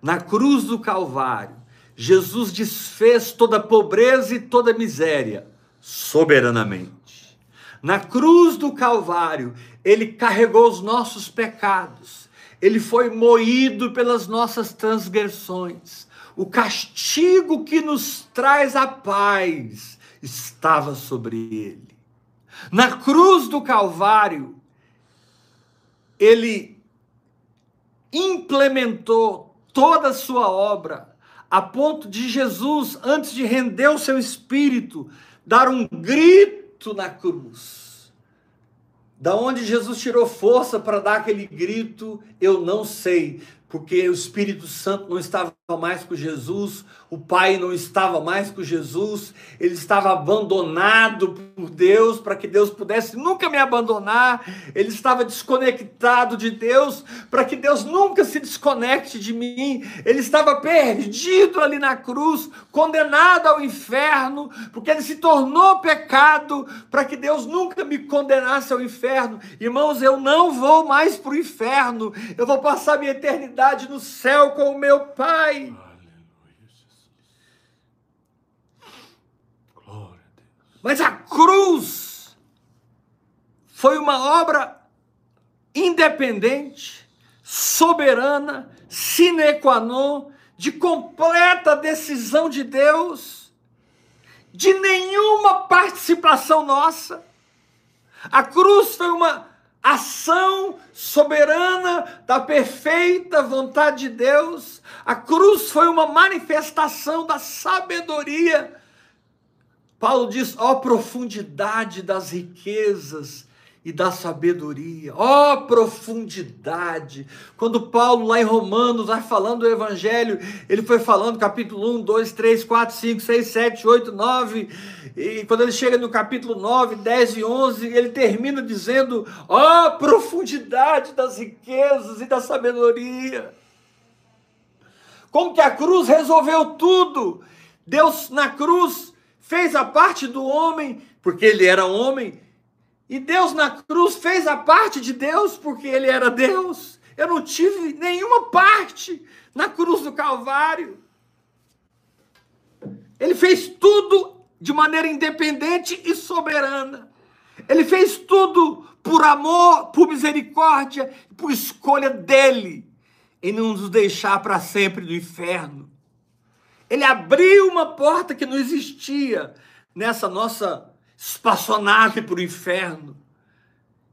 Na cruz do Calvário, Jesus desfez toda pobreza e toda miséria soberanamente. Na cruz do Calvário, ele carregou os nossos pecados, ele foi moído pelas nossas transgressões. O castigo que nos traz a paz estava sobre ele. Na cruz do Calvário, ele implementou toda a sua obra, a ponto de Jesus, antes de render o seu espírito, dar um grito na cruz. Da onde Jesus tirou força para dar aquele grito, eu não sei, porque o Espírito Santo não estava mais com Jesus, o pai não estava mais com Jesus, ele estava abandonado por Deus para que Deus pudesse nunca me abandonar, ele estava desconectado de Deus para que Deus nunca se desconecte de mim, ele estava perdido ali na cruz, condenado ao inferno, porque ele se tornou pecado para que Deus nunca me condenasse ao inferno. Irmãos, eu não vou mais para o inferno, eu vou passar minha eternidade no céu com o meu Pai. Mas a cruz foi uma obra independente, soberana, sine qua non, de completa decisão de Deus, de nenhuma participação nossa. A cruz foi uma ação soberana da perfeita vontade de Deus. A cruz foi uma manifestação da sabedoria Paulo diz: ó oh, profundidade das riquezas e da sabedoria, ó oh, profundidade. Quando Paulo, lá em Romanos, vai falando do Evangelho, ele foi falando capítulo 1, 2, 3, 4, 5, 6, 7, 8, 9, e quando ele chega no capítulo 9, 10 e 11, ele termina dizendo: ó oh, profundidade das riquezas e da sabedoria. Como que a cruz resolveu tudo. Deus na cruz fez a parte do homem, porque ele era homem, e Deus na cruz fez a parte de Deus, porque ele era Deus. Eu não tive nenhuma parte na cruz do Calvário. Ele fez tudo de maneira independente e soberana. Ele fez tudo por amor, por misericórdia, por escolha dele, em não nos deixar para sempre no inferno. Ele abriu uma porta que não existia nessa nossa espaçonave para o inferno.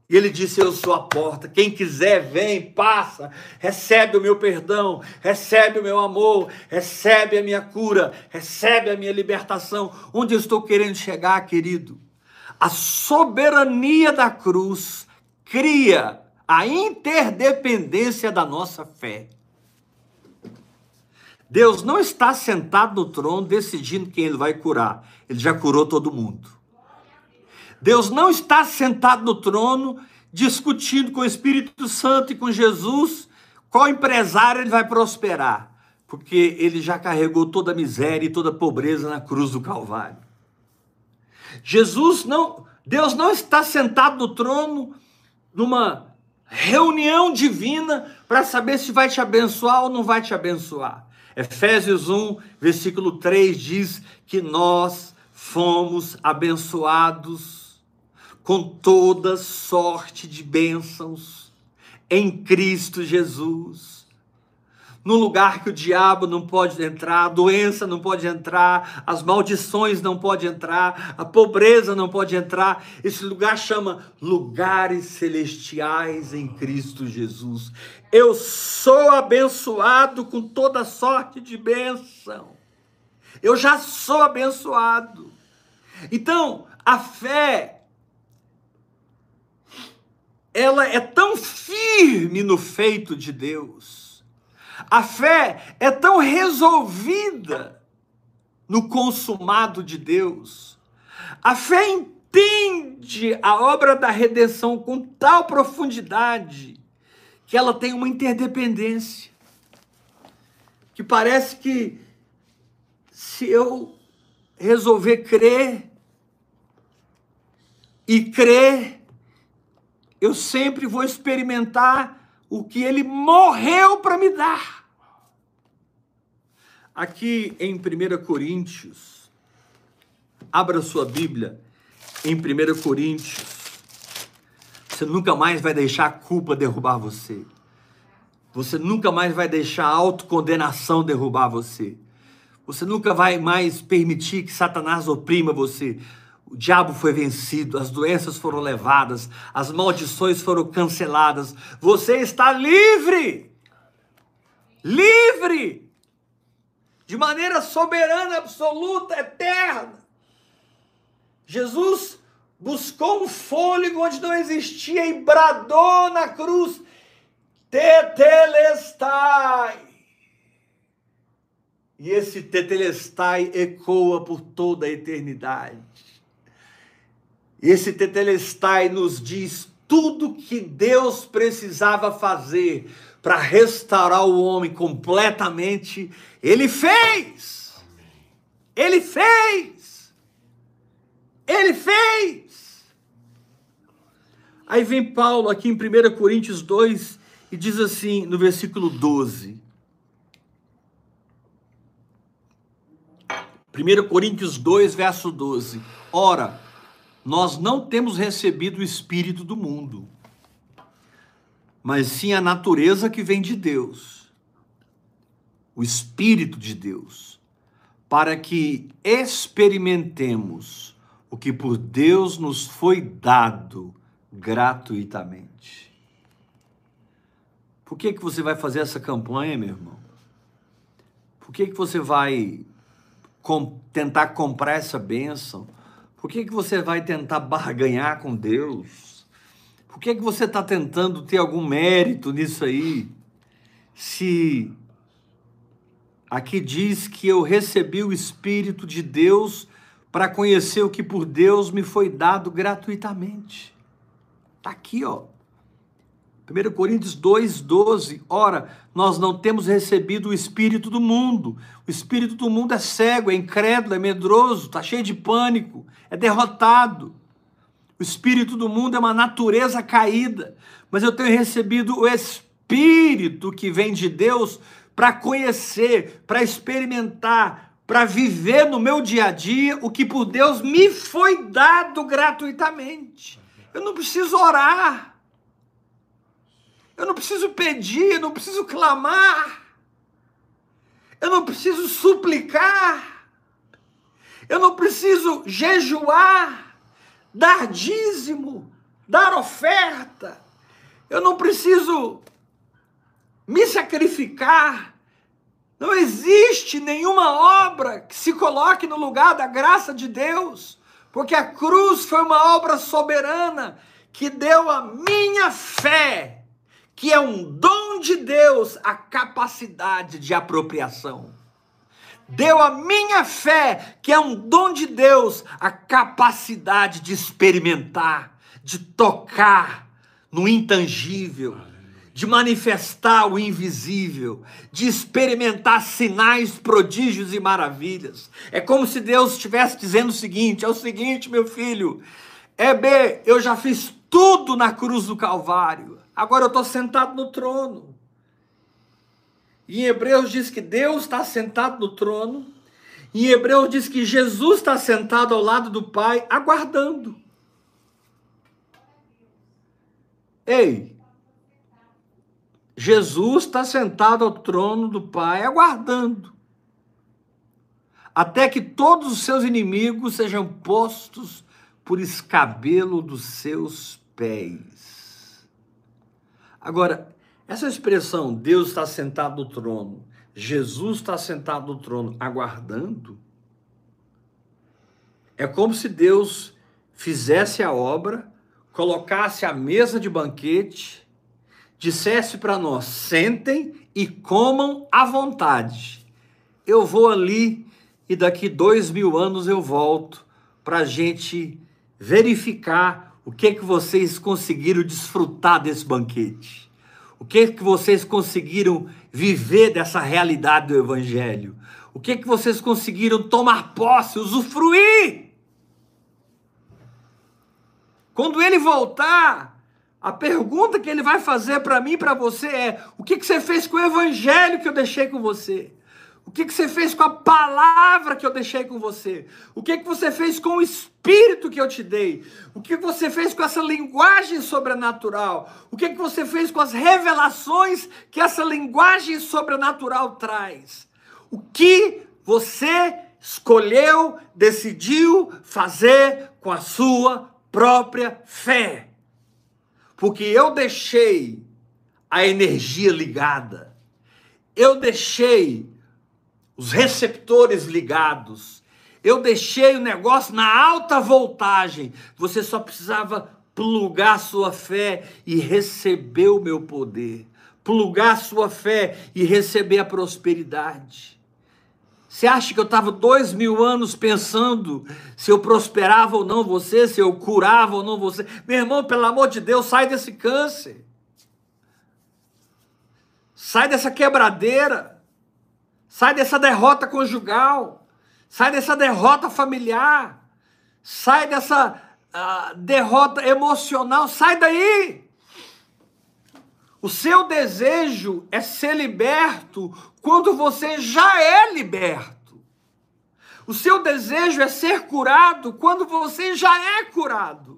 E ele disse: Eu sou a porta. Quem quiser, vem, passa, recebe o meu perdão, recebe o meu amor, recebe a minha cura, recebe a minha libertação. Onde eu estou querendo chegar, querido? A soberania da cruz cria a interdependência da nossa fé. Deus não está sentado no trono decidindo quem ele vai curar. Ele já curou todo mundo. Deus não está sentado no trono discutindo com o Espírito Santo e com Jesus qual empresário ele vai prosperar, porque ele já carregou toda a miséria e toda a pobreza na cruz do Calvário. Jesus não, Deus não está sentado no trono numa reunião divina para saber se vai te abençoar ou não vai te abençoar. Efésios 1, versículo 3 diz que nós fomos abençoados com toda sorte de bênçãos em Cristo Jesus no lugar que o diabo não pode entrar, a doença não pode entrar, as maldições não podem entrar, a pobreza não pode entrar. Esse lugar chama lugares celestiais em Cristo Jesus. Eu sou abençoado com toda sorte de bênção. Eu já sou abençoado. Então, a fé ela é tão firme no feito de Deus a fé é tão resolvida no consumado de Deus. A fé entende a obra da redenção com tal profundidade que ela tem uma interdependência. Que parece que se eu resolver crer, e crer, eu sempre vou experimentar o que ele morreu para me dar. Aqui em 1 Coríntios, abra sua Bíblia em 1 Coríntios. Você nunca mais vai deixar a culpa derrubar você. Você nunca mais vai deixar a autocondenação derrubar você. Você nunca vai mais permitir que Satanás oprima você. O diabo foi vencido, as doenças foram levadas, as maldições foram canceladas. Você está livre! Livre! de maneira soberana, absoluta, eterna. Jesus buscou um fôlego onde não existia e bradou na cruz: Tetelestai. E esse Tetelestai ecoa por toda a eternidade. Esse Tetelestai nos diz tudo que Deus precisava fazer para restaurar o homem completamente, ele fez. Ele fez. Ele fez. Aí vem Paulo aqui em 1 Coríntios 2 e diz assim, no versículo 12. 1 Coríntios 2, verso 12. Ora, nós não temos recebido o Espírito do mundo, mas sim a natureza que vem de Deus, o Espírito de Deus, para que experimentemos o que por Deus nos foi dado gratuitamente. Por que, que você vai fazer essa campanha, meu irmão? Por que, que você vai com, tentar comprar essa bênção? Por que, que você vai tentar barganhar com Deus? Por que, que você está tentando ter algum mérito nisso aí? Se aqui diz que eu recebi o Espírito de Deus para conhecer o que por Deus me foi dado gratuitamente. Está aqui, ó. 1 Coríntios 2,12. Ora, nós não temos recebido o espírito do mundo. O espírito do mundo é cego, é incrédulo, é medroso, está cheio de pânico, é derrotado. O espírito do mundo é uma natureza caída. Mas eu tenho recebido o espírito que vem de Deus para conhecer, para experimentar, para viver no meu dia a dia o que por Deus me foi dado gratuitamente. Eu não preciso orar. Eu não preciso pedir, eu não preciso clamar. Eu não preciso suplicar. Eu não preciso jejuar, dar dízimo, dar oferta. Eu não preciso me sacrificar. Não existe nenhuma obra que se coloque no lugar da graça de Deus, porque a cruz foi uma obra soberana que deu a minha fé que é um dom de Deus a capacidade de apropriação. Deu a minha fé, que é um dom de Deus, a capacidade de experimentar, de tocar no intangível, de manifestar o invisível, de experimentar sinais, prodígios e maravilhas. É como se Deus estivesse dizendo o seguinte: é o seguinte, meu filho, é B, eu já fiz tudo na cruz do Calvário. Agora eu estou sentado no trono. E em Hebreus diz que Deus está sentado no trono. E em Hebreus diz que Jesus está sentado ao lado do Pai, aguardando. Ei, Jesus está sentado ao trono do Pai, aguardando. Até que todos os seus inimigos sejam postos por escabelo dos seus pés. Agora, essa expressão, Deus está sentado no trono, Jesus está sentado no trono, aguardando, é como se Deus fizesse a obra, colocasse a mesa de banquete, dissesse para nós: sentem e comam à vontade. Eu vou ali e daqui dois mil anos eu volto para a gente verificar o que que vocês conseguiram desfrutar desse banquete? O que que vocês conseguiram viver dessa realidade do evangelho? O que que vocês conseguiram tomar posse, usufruir? Quando ele voltar, a pergunta que ele vai fazer para mim e para você é: o que, que você fez com o evangelho que eu deixei com você? Que, que você fez com a palavra que eu deixei com você? O que, que você fez com o espírito que eu te dei? O que você fez com essa linguagem sobrenatural? O que, que você fez com as revelações que essa linguagem sobrenatural traz? O que você escolheu, decidiu fazer com a sua própria fé? Porque eu deixei a energia ligada, eu deixei os receptores ligados, eu deixei o negócio na alta voltagem. Você só precisava plugar sua fé e receber o meu poder, plugar sua fé e receber a prosperidade. Você acha que eu estava dois mil anos pensando se eu prosperava ou não você, se eu curava ou não você? Meu irmão, pelo amor de Deus, sai desse câncer. Sai dessa quebradeira. Sai dessa derrota conjugal. Sai dessa derrota familiar. Sai dessa uh, derrota emocional. Sai daí. O seu desejo é ser liberto quando você já é liberto. O seu desejo é ser curado quando você já é curado.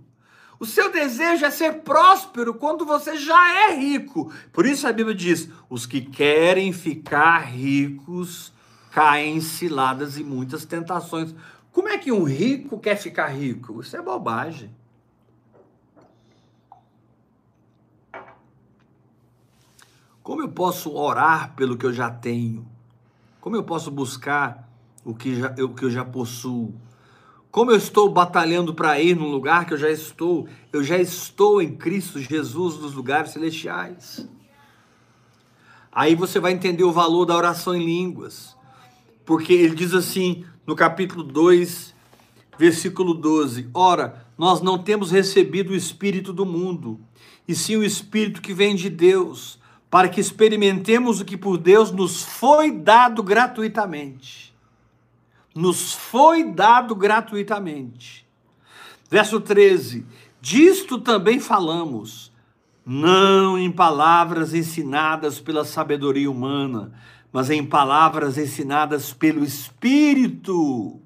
O seu desejo é ser próspero quando você já é rico. Por isso a Bíblia diz: os que querem ficar ricos caem em ciladas e muitas tentações. Como é que um rico quer ficar rico? Isso é bobagem. Como eu posso orar pelo que eu já tenho? Como eu posso buscar o que, já, o que eu já possuo? Como eu estou batalhando para ir no lugar que eu já estou? Eu já estou em Cristo Jesus nos lugares celestiais. Aí você vai entender o valor da oração em línguas. Porque ele diz assim no capítulo 2, versículo 12: Ora, nós não temos recebido o Espírito do mundo, e sim o Espírito que vem de Deus para que experimentemos o que por Deus nos foi dado gratuitamente. Nos foi dado gratuitamente. Verso 13: Disto também falamos, não em palavras ensinadas pela sabedoria humana, mas em palavras ensinadas pelo Espírito.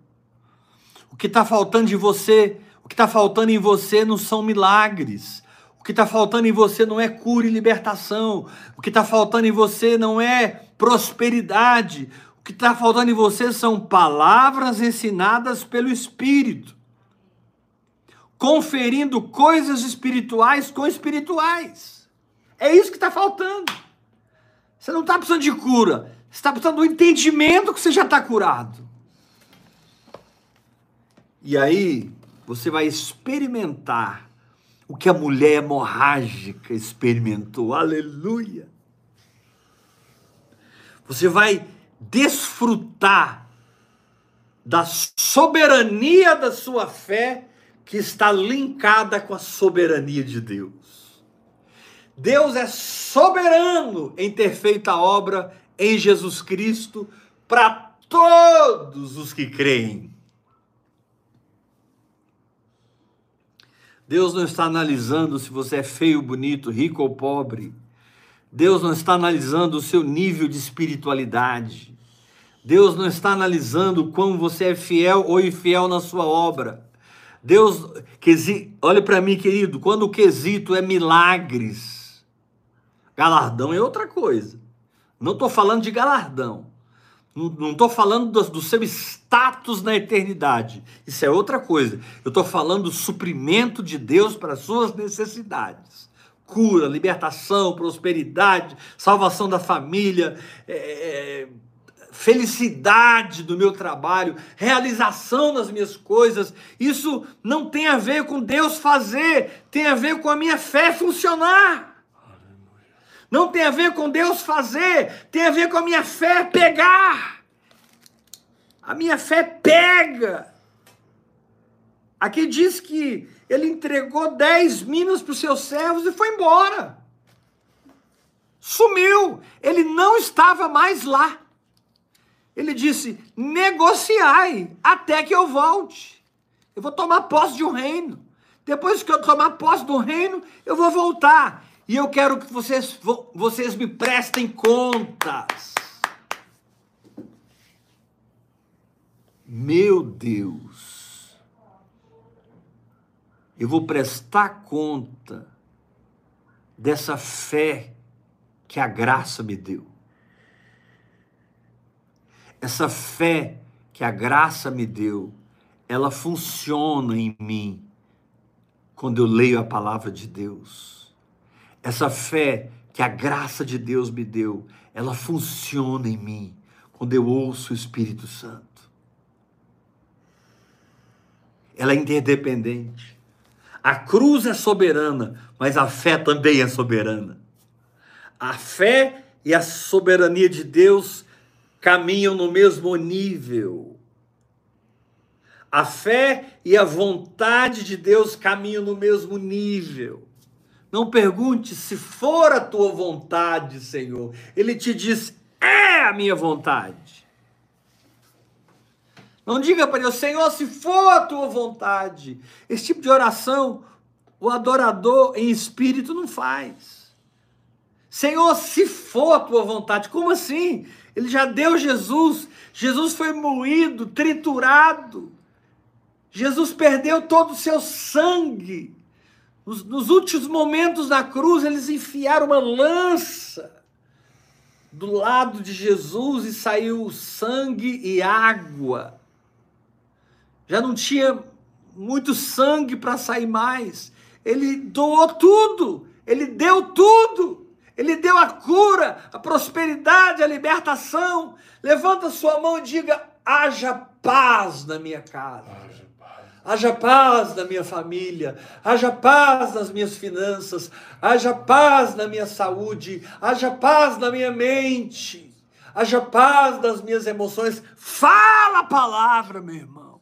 O que está faltando de você, o que está faltando em você não são milagres, o que está faltando em você não é cura e libertação. O que está faltando em você não é prosperidade. Que está faltando em você são palavras ensinadas pelo Espírito, conferindo coisas espirituais com espirituais. É isso que está faltando. Você não está precisando de cura, você está precisando do entendimento que você já está curado. E aí você vai experimentar o que a mulher hemorrágica experimentou. Aleluia! Você vai desfrutar da soberania da sua fé que está linkada com a soberania de Deus. Deus é soberano em ter feito a obra em Jesus Cristo para todos os que creem. Deus não está analisando se você é feio, bonito, rico ou pobre. Deus não está analisando o seu nível de espiritualidade. Deus não está analisando como você é fiel ou infiel na sua obra. Deus, olha para mim, querido, quando o quesito é milagres, galardão é outra coisa. Não estou falando de galardão. Não estou falando do, do, seu status na eternidade. Isso é outra coisa. Eu estou falando do suprimento de Deus para as suas necessidades. Cura, libertação, prosperidade, salvação da família, é, é, felicidade do meu trabalho, realização das minhas coisas. Isso não tem a ver com Deus fazer, tem a ver com a minha fé funcionar. Não tem a ver com Deus fazer, tem a ver com a minha fé pegar. A minha fé pega. Aqui diz que ele entregou 10 minas para os seus servos e foi embora. Sumiu. Ele não estava mais lá. Ele disse: negociai até que eu volte. Eu vou tomar posse de um reino. Depois que eu tomar posse do reino, eu vou voltar. E eu quero que vocês, vocês me prestem contas. Meu Deus, eu vou prestar conta dessa fé que a graça me deu. Essa fé que a graça me deu, ela funciona em mim quando eu leio a palavra de Deus. Essa fé que a graça de Deus me deu, ela funciona em mim quando eu ouço o Espírito Santo. Ela é interdependente. A cruz é soberana, mas a fé também é soberana. A fé e a soberania de Deus caminham no mesmo nível. A fé e a vontade de Deus caminham no mesmo nível. Não pergunte se for a tua vontade, Senhor. Ele te diz: é a minha vontade. Não diga para Deus, Senhor, se for a tua vontade. Esse tipo de oração, o adorador em espírito não faz. Senhor, se for a tua vontade. Como assim? Ele já deu Jesus. Jesus foi moído, triturado. Jesus perdeu todo o seu sangue. Nos, nos, últimos momentos da cruz, eles enfiaram uma lança do lado de Jesus e saiu sangue e água. Já não tinha muito sangue para sair mais. Ele doou tudo, ele deu tudo. Ele deu a cura, a prosperidade, a libertação. Levanta sua mão e diga: haja paz na minha casa haja paz na minha família, haja paz nas minhas finanças, haja paz na minha saúde, haja paz na minha mente, haja paz nas minhas emoções. Fala a palavra, meu irmão.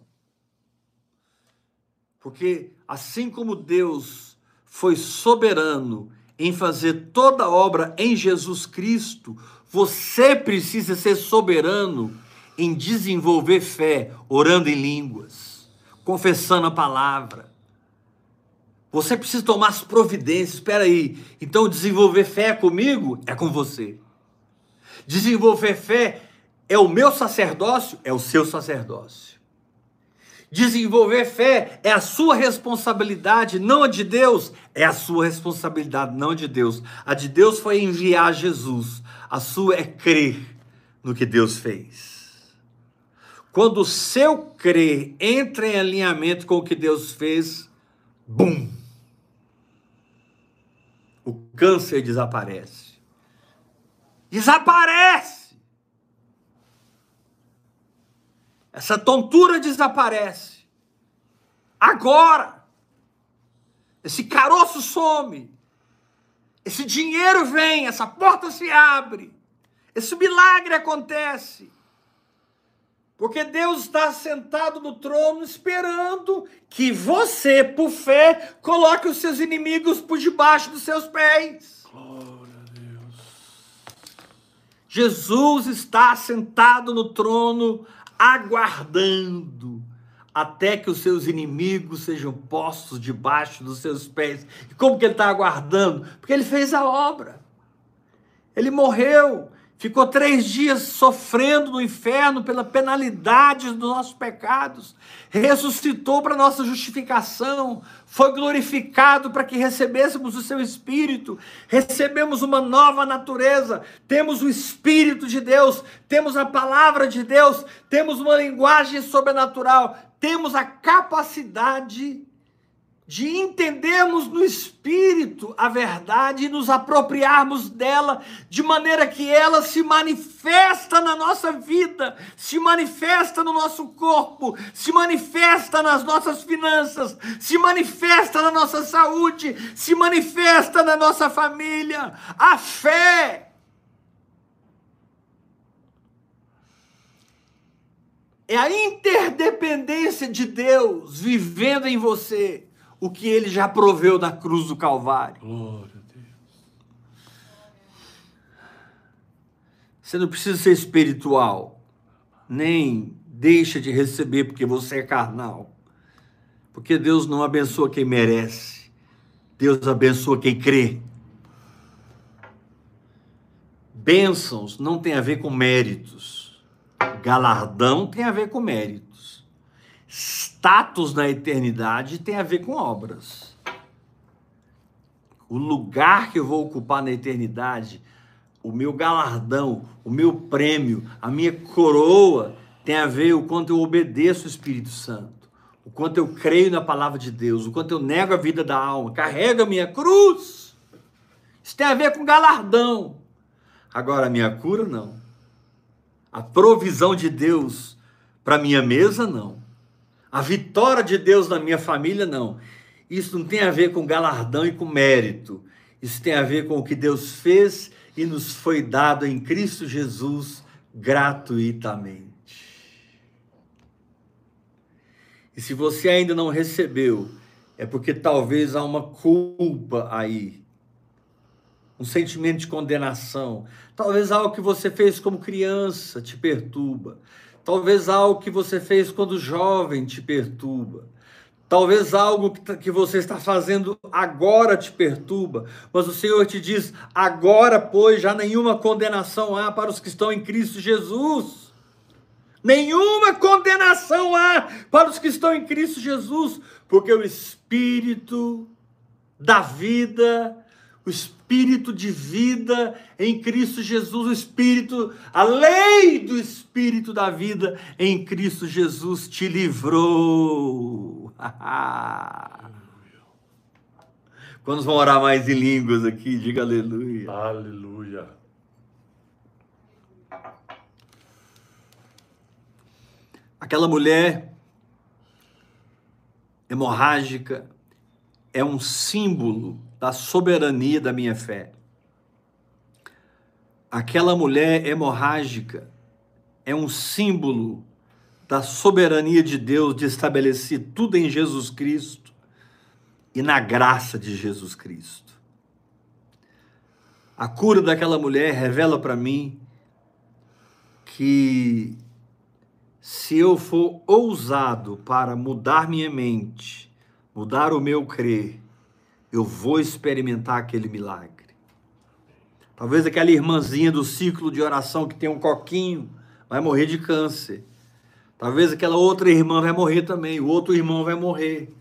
Porque assim como Deus foi soberano em fazer toda obra em Jesus Cristo, você precisa ser soberano em desenvolver fé, orando em línguas confessando a palavra. Você precisa tomar as providências. Espera aí. Então desenvolver fé comigo é com você. Desenvolver fé é o meu sacerdócio, é o seu sacerdócio. Desenvolver fé é a sua responsabilidade, não a de Deus, é a sua responsabilidade, não a de Deus. A de Deus foi enviar Jesus, a sua é crer no que Deus fez. Quando o seu crer entra em alinhamento com o que Deus fez, bum! O câncer desaparece. Desaparece! Essa tontura desaparece. Agora! Esse caroço some. Esse dinheiro vem, essa porta se abre. Esse milagre acontece. Porque Deus está sentado no trono esperando que você, por fé, coloque os seus inimigos por debaixo dos seus pés. Glória a Deus. Jesus está sentado no trono aguardando até que os seus inimigos sejam postos debaixo dos seus pés. E como que ele está aguardando? Porque ele fez a obra. Ele morreu, ficou três dias sofrendo no inferno pela penalidade dos nossos pecados, ressuscitou para nossa justificação, foi glorificado para que recebêssemos o seu Espírito, recebemos uma nova natureza, temos o Espírito de Deus, temos a palavra de Deus, temos uma linguagem sobrenatural, temos a capacidade de entendermos no espírito a verdade e nos apropriarmos dela de maneira que ela se manifesta na nossa vida, se manifesta no nosso corpo, se manifesta nas nossas finanças, se manifesta na nossa saúde, se manifesta na nossa família. A fé é a interdependência de Deus vivendo em você o que ele já proveu na cruz do Calvário. Glória a Deus. Você não precisa ser espiritual, nem deixa de receber porque você é carnal. Porque Deus não abençoa quem merece, Deus abençoa quem crê. Bênçãos não tem a ver com méritos, galardão tem a ver com méritos, status na eternidade tem a ver com obras. O lugar que eu vou ocupar na eternidade, o meu galardão, o meu prêmio, a minha coroa tem a ver o quanto eu obedeço o Espírito Santo, o quanto eu creio na palavra de Deus, o quanto eu nego a vida da alma, carrego a minha cruz. Isso tem a ver com galardão. Agora, a minha cura, não. A provisão de Deus para minha mesa, não. A vitória de Deus na minha família, não. Isso não tem a ver com galardão e com mérito. Isso tem a ver com o que Deus fez e nos foi dado em Cristo Jesus gratuitamente. E se você ainda não recebeu, é porque talvez há uma culpa aí, um sentimento de condenação. Talvez algo que você fez como criança te perturba. Talvez algo que você fez quando jovem te perturba. Talvez algo que tá, você está fazendo agora te perturba, mas o Senhor te diz: agora, pois, já nenhuma condenação há para os que estão em Cristo Jesus. Nenhuma condenação há para os que estão em Cristo Jesus, porque o Espírito da vida, o Espírito de vida em Cristo Jesus, o Espírito, a lei do Espírito da vida em Cristo Jesus te livrou. [LAUGHS] Quando vão orar mais em línguas aqui, diga aleluia. Aleluia. Aquela mulher hemorrágica é um símbolo da soberania da minha fé. Aquela mulher hemorrágica é um símbolo da soberania de Deus de estabelecer tudo em Jesus Cristo e na graça de Jesus Cristo. A cura daquela mulher revela para mim que se eu for ousado para mudar minha mente, mudar o meu crer, eu vou experimentar aquele milagre. Talvez aquela irmãzinha do ciclo de oração que tem um coquinho vai morrer de câncer. Talvez aquela outra irmã vai morrer também, o outro irmão vai morrer.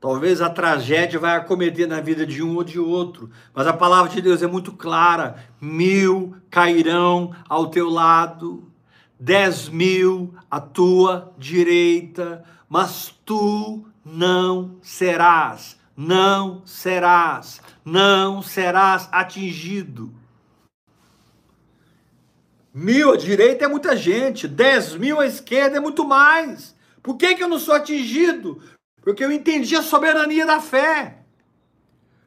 Talvez a tragédia vai acometer na vida de um ou de outro, mas a palavra de Deus é muito clara: mil cairão ao teu lado, dez mil à tua direita, mas tu não serás, não serás, não serás atingido. Mil à direita é muita gente, dez mil à esquerda é muito mais. Por que, que eu não sou atingido? Porque eu entendi a soberania da fé.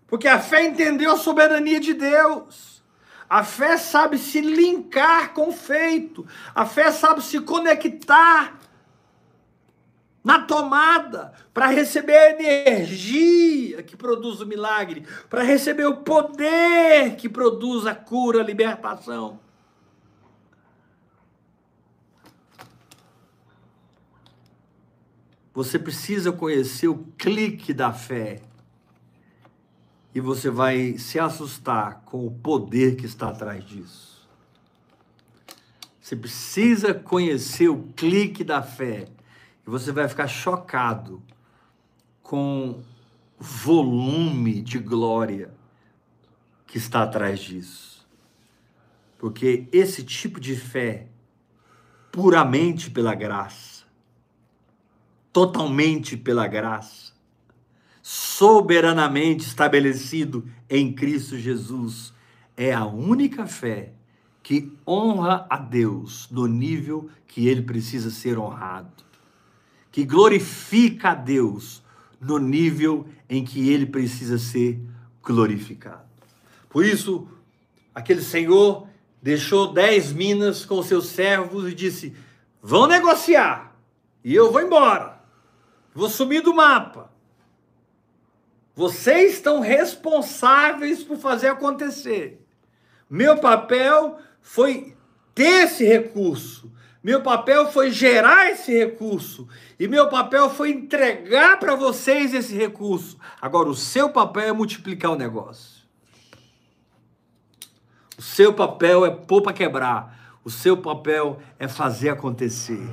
Porque a fé entendeu a soberania de Deus. A fé sabe se linkar com o feito. A fé sabe se conectar na tomada para receber a energia que produz o milagre, para receber o poder que produz a cura, a libertação. Você precisa conhecer o clique da fé e você vai se assustar com o poder que está atrás disso. Você precisa conhecer o clique da fé e você vai ficar chocado com o volume de glória que está atrás disso. Porque esse tipo de fé, puramente pela graça, totalmente pela graça, soberanamente estabelecido em Cristo Jesus, é a única fé que honra a Deus no nível que ele precisa ser honrado, que glorifica a Deus no nível em que ele precisa ser glorificado. Por isso, aquele senhor deixou dez minas com seus servos e disse: Vão negociar, e eu vou embora, vou sumir do mapa. Vocês estão responsáveis por fazer acontecer. Meu papel foi ter esse recurso, Meu papel foi gerar esse recurso. E meu papel foi entregar para vocês esse recurso. Agora, o seu papel é multiplicar o negócio. O seu papel é pôr para quebrar. O seu papel é fazer acontecer.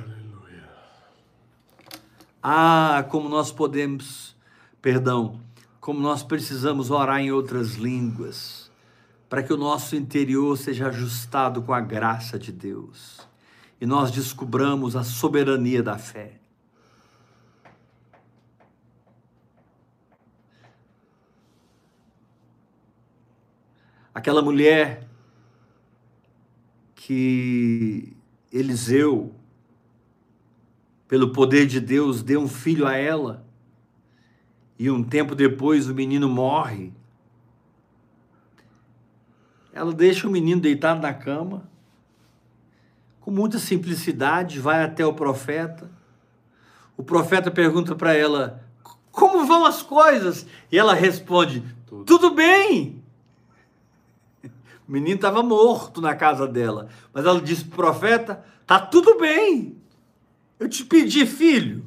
Ah, como nós podemos, perdão, como nós precisamos orar em outras línguas, para que o nosso interior seja ajustado com a graça de Deus e nós descobramos a soberania da fé. Aquela mulher que Eliseu, pelo poder de Deus, deu um filho a ela, e um tempo depois o menino morre. Ela deixa o menino deitado na cama, com muita simplicidade, vai até o profeta. O profeta pergunta para ela: Como vão as coisas? E ela responde: Tudo, Tudo bem. O menino estava morto na casa dela, mas ela disse para o profeta: Tá tudo bem. Eu te pedi, filho.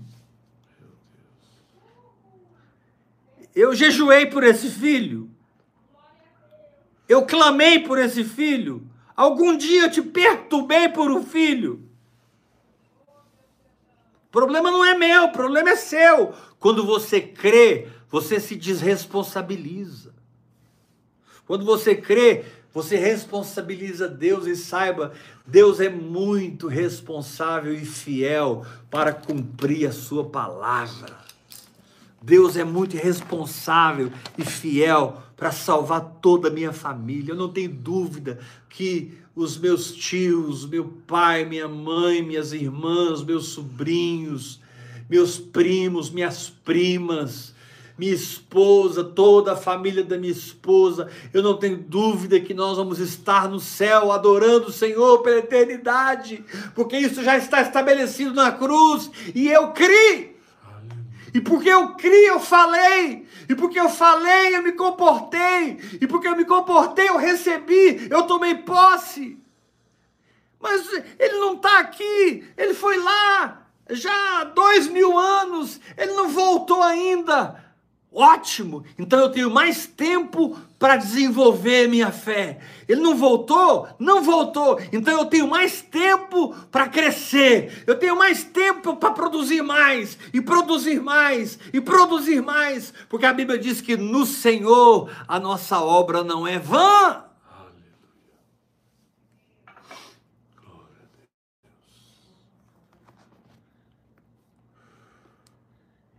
Eu jejuei por esse filho. Eu clamei por esse filho. Algum dia te perturbei por um filho. O problema não é meu, o problema é seu. Quando você crê, você se desresponsabiliza. Quando você crê, você responsabiliza Deus e saiba, Deus é muito responsável e fiel para cumprir a sua palavra. Deus é muito responsável e fiel para salvar toda a minha família. Eu não tenho dúvida que os meus tios, meu pai, minha mãe, minhas irmãs, meus sobrinhos, meus primos, minhas primas, minha esposa, toda a família da minha esposa, eu não tenho dúvida que nós vamos estar no céu adorando o Senhor pela eternidade, porque isso já está estabelecido na cruz e eu criei. E porque eu criei, eu falei. E porque eu falei, eu me comportei. E porque eu me comportei, eu recebi, eu tomei posse. Mas ele não está aqui, ele foi lá já há dois mil anos, ele não voltou ainda. Ótimo! Então eu tenho mais tempo para desenvolver minha fé. Ele não voltou? Não voltou. Então eu tenho mais tempo para crescer. Eu tenho mais tempo para produzir mais, e produzir mais, e produzir mais. Porque a Bíblia diz que no Senhor a nossa obra não é vã.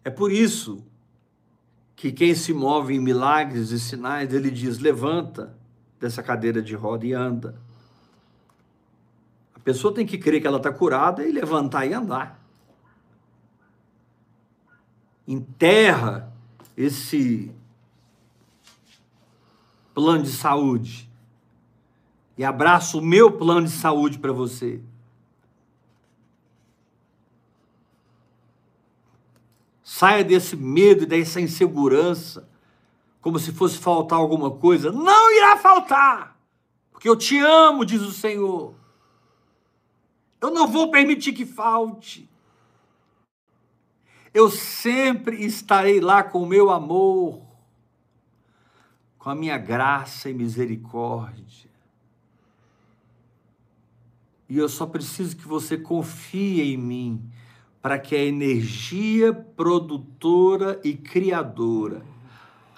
É por isso que quem se move em milagres e sinais, ele diz: levanta dessa cadeira de roda e anda. A pessoa tem que crer que ela está curada e levantar e andar. Enterra esse plano de saúde e abraça o meu plano de saúde para você. Saia desse medo e dessa insegurança, como se fosse faltar alguma coisa. Não irá faltar, porque eu te amo, diz o Senhor. Eu não vou permitir que falte. Eu sempre estarei lá com o meu amor, com a minha graça e misericórdia. E eu só preciso que você confie em mim para que a energia produtora e criadora,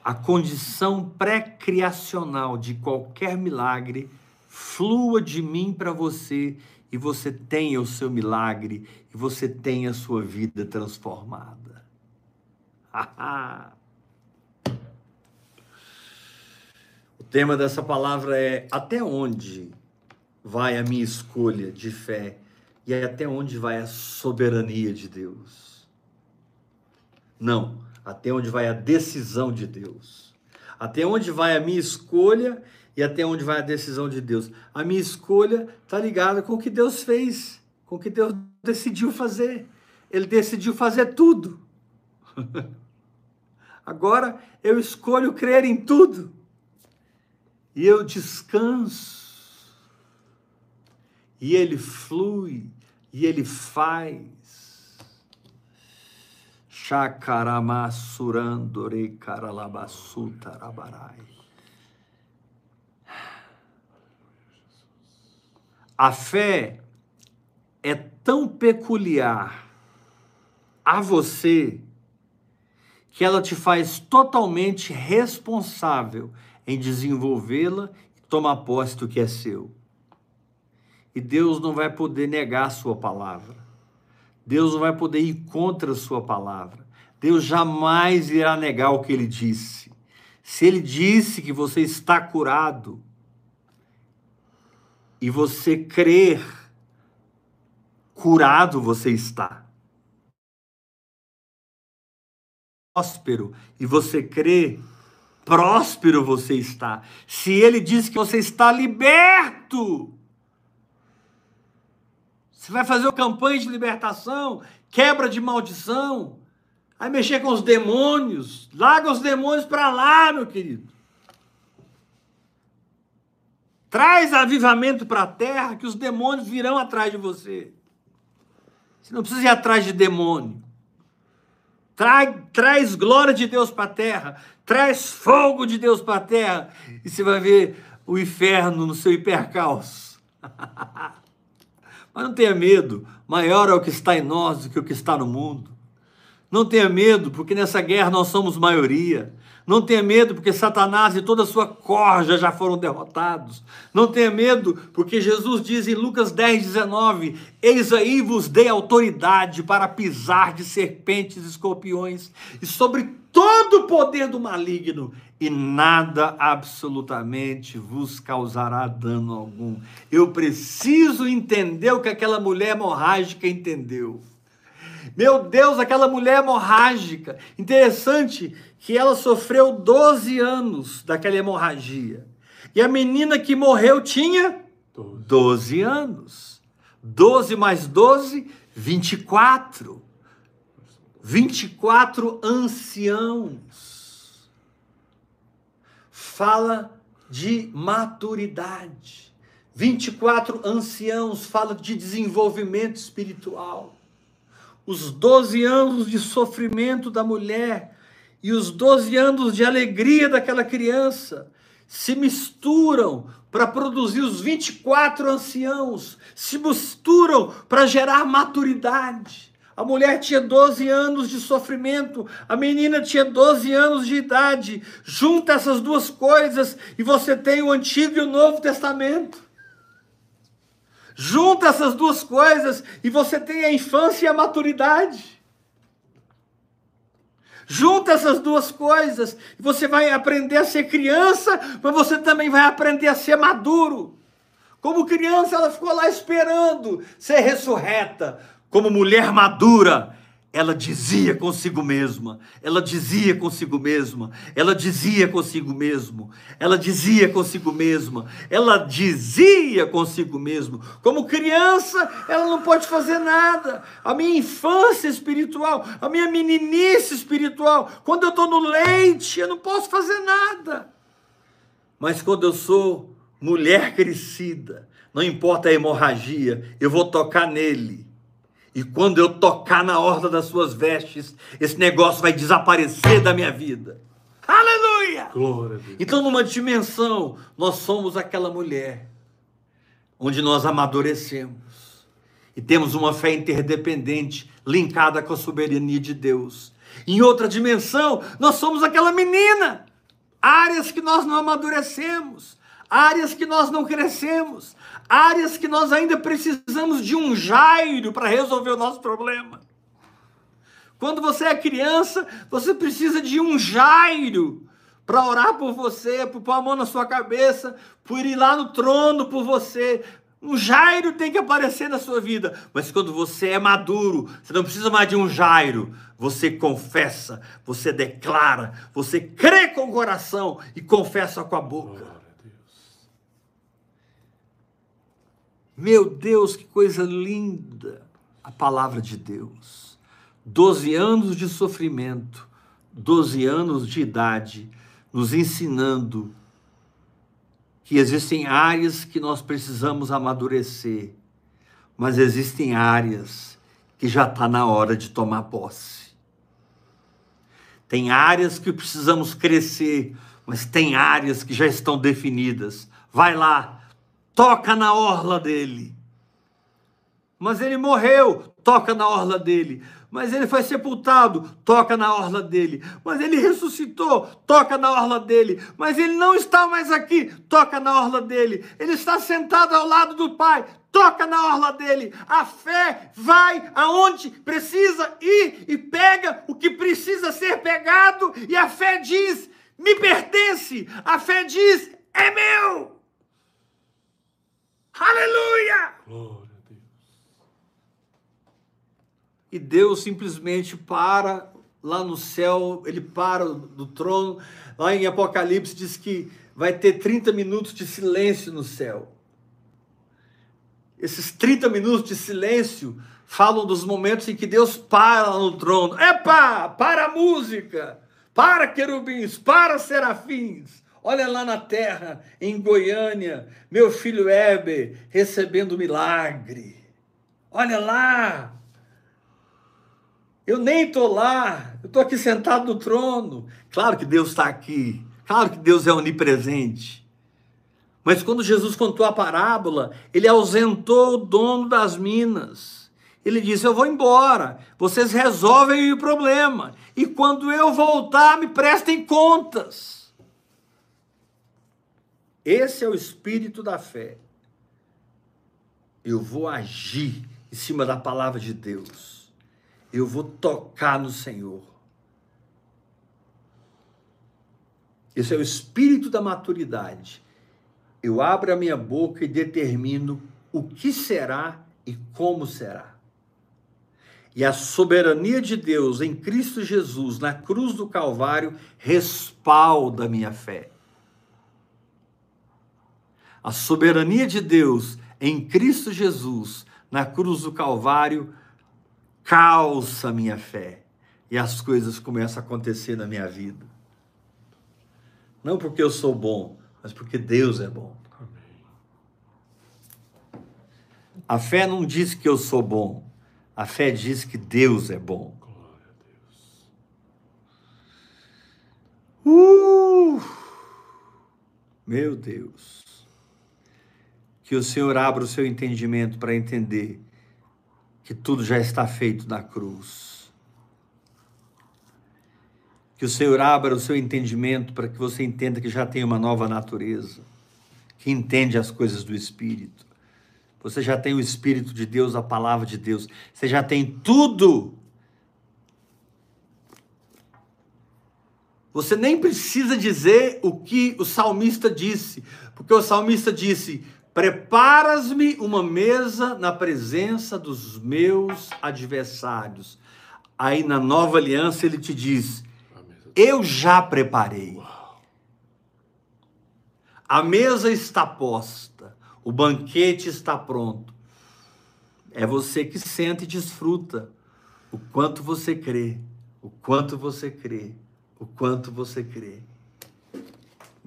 a condição pré-criacional de qualquer milagre, flua de mim para você e você tenha o seu milagre e você tenha a sua vida transformada. [LAUGHS] o tema dessa palavra é: até onde vai a minha escolha de fé e até onde vai a soberania de Deus? Não, até onde vai a decisão de Deus? Até onde vai a minha escolha e até onde vai a decisão de Deus? A minha escolha está ligada com o que Deus fez, com o que Deus decidiu fazer. Ele decidiu fazer tudo. [LAUGHS] Agora eu escolho crer em tudo. E eu descanso. E ele flui e ele faz. Chakaramasurandore karalabasutarabarai. A fé é tão peculiar a você que ela te faz totalmente responsável em desenvolvê-la e tomar posse do que é seu. E Deus não vai poder negar a sua palavra. Deus não vai poder ir contra a sua palavra. Deus jamais irá negar o que ele disse. Se ele disse que você está curado e você crer, curado você está. Próspero e você crê, próspero você está. Se ele diz que você está liberto, você vai fazer campanha de libertação, quebra de maldição, vai mexer com os demônios, larga os demônios para lá, meu querido. Traz avivamento para a terra, que os demônios virão atrás de você. Você não precisa ir atrás de demônio. Traz, traz glória de Deus para a terra, traz fogo de Deus para a terra, e você vai ver o inferno no seu hipercaos. [LAUGHS] Mas não tenha medo, maior é o que está em nós do que o que está no mundo. Não tenha medo, porque nessa guerra nós somos maioria. Não tenha medo, porque Satanás e toda a sua corja já foram derrotados. Não tenha medo, porque Jesus diz em Lucas 10, 19: Eis aí vos dei autoridade para pisar de serpentes e escorpiões, e sobre todo o poder do maligno, e nada absolutamente vos causará dano algum. Eu preciso entender o que aquela mulher hemorrágica entendeu. Meu Deus, aquela mulher hemorrágica. Interessante que ela sofreu 12 anos daquela hemorragia. E a menina que morreu tinha 12, 12 anos. 12 mais 12, 24. 24 anciãos. Fala de maturidade. 24 anciãos fala de desenvolvimento espiritual. Os 12 anos de sofrimento da mulher e os 12 anos de alegria daquela criança se misturam para produzir os 24 anciãos, se misturam para gerar maturidade. A mulher tinha 12 anos de sofrimento, a menina tinha 12 anos de idade. Junta essas duas coisas e você tem o Antigo e o Novo Testamento. Junta essas duas coisas e você tem a infância e a maturidade. Junta essas duas coisas e você vai aprender a ser criança, mas você também vai aprender a ser maduro. Como criança, ela ficou lá esperando ser ressurreta como mulher madura, ela dizia consigo mesma, ela dizia consigo mesma, ela dizia consigo mesmo, ela dizia consigo mesma, ela dizia consigo mesmo. Como criança, ela não pode fazer nada. A minha infância espiritual, a minha meninice espiritual, quando eu estou no leite, eu não posso fazer nada. Mas quando eu sou mulher crescida, não importa a hemorragia, eu vou tocar nele e quando eu tocar na orla das suas vestes, esse negócio vai desaparecer da minha vida. Aleluia! Glória a Deus. Então, numa dimensão, nós somos aquela mulher onde nós amadurecemos e temos uma fé interdependente linkada com a soberania de Deus. Em outra dimensão, nós somos aquela menina, áreas que nós não amadurecemos, áreas que nós não crescemos, áreas que nós ainda precisamos de um Jairo para resolver o nosso problema. Quando você é criança, você precisa de um Jairo para orar por você, por pôr a mão na sua cabeça, por ir lá no trono por você. Um Jairo tem que aparecer na sua vida, mas quando você é maduro, você não precisa mais de um Jairo. Você confessa, você declara, você crê com o coração e confessa com a boca. Meu Deus, que coisa linda a palavra de Deus. Doze anos de sofrimento, doze anos de idade, nos ensinando que existem áreas que nós precisamos amadurecer, mas existem áreas que já está na hora de tomar posse. Tem áreas que precisamos crescer, mas tem áreas que já estão definidas. Vai lá, toca na orla dele. Mas ele morreu, toca na orla dele. Mas ele foi sepultado, toca na orla dele. Mas ele ressuscitou, toca na orla dele. Mas ele não está mais aqui, toca na orla dele. Ele está sentado ao lado do Pai, toca na orla dele. A fé vai aonde precisa ir e pega o que precisa ser pegado. E a fé diz: me pertence. A fé diz: é meu. Aleluia! Glória a Deus. E Deus simplesmente para lá no céu, ele para do trono. Lá em Apocalipse diz que vai ter 30 minutos de silêncio no céu. Esses 30 minutos de silêncio falam dos momentos em que Deus para no trono. Epa! Para a música! Para querubins! Para serafins! Olha lá na terra, em Goiânia, meu filho Heber recebendo milagre. Olha lá. Eu nem estou lá, eu estou aqui sentado no trono. Claro que Deus está aqui, claro que Deus é onipresente. Mas quando Jesus contou a parábola, ele ausentou o dono das minas. Ele disse: Eu vou embora, vocês resolvem o problema, e quando eu voltar, me prestem contas. Esse é o espírito da fé. Eu vou agir em cima da palavra de Deus. Eu vou tocar no Senhor. Esse é o espírito da maturidade. Eu abro a minha boca e determino o que será e como será. E a soberania de Deus em Cristo Jesus, na cruz do Calvário, respalda minha fé. A soberania de Deus em Cristo Jesus, na cruz do Calvário, calça a minha fé. E as coisas começam a acontecer na minha vida. Não porque eu sou bom, mas porque Deus é bom. A fé não diz que eu sou bom, a fé diz que Deus é bom. Uh! Meu Deus. Que o Senhor abra o seu entendimento para entender que tudo já está feito na cruz. Que o Senhor abra o seu entendimento para que você entenda que já tem uma nova natureza, que entende as coisas do Espírito. Você já tem o Espírito de Deus, a palavra de Deus. Você já tem tudo. Você nem precisa dizer o que o salmista disse, porque o salmista disse: Preparas-me uma mesa na presença dos meus adversários. Aí na nova aliança ele te diz: Eu já preparei. A mesa está posta, o banquete está pronto. É você que senta e desfruta o quanto você crê, o quanto você crê, o quanto você crê.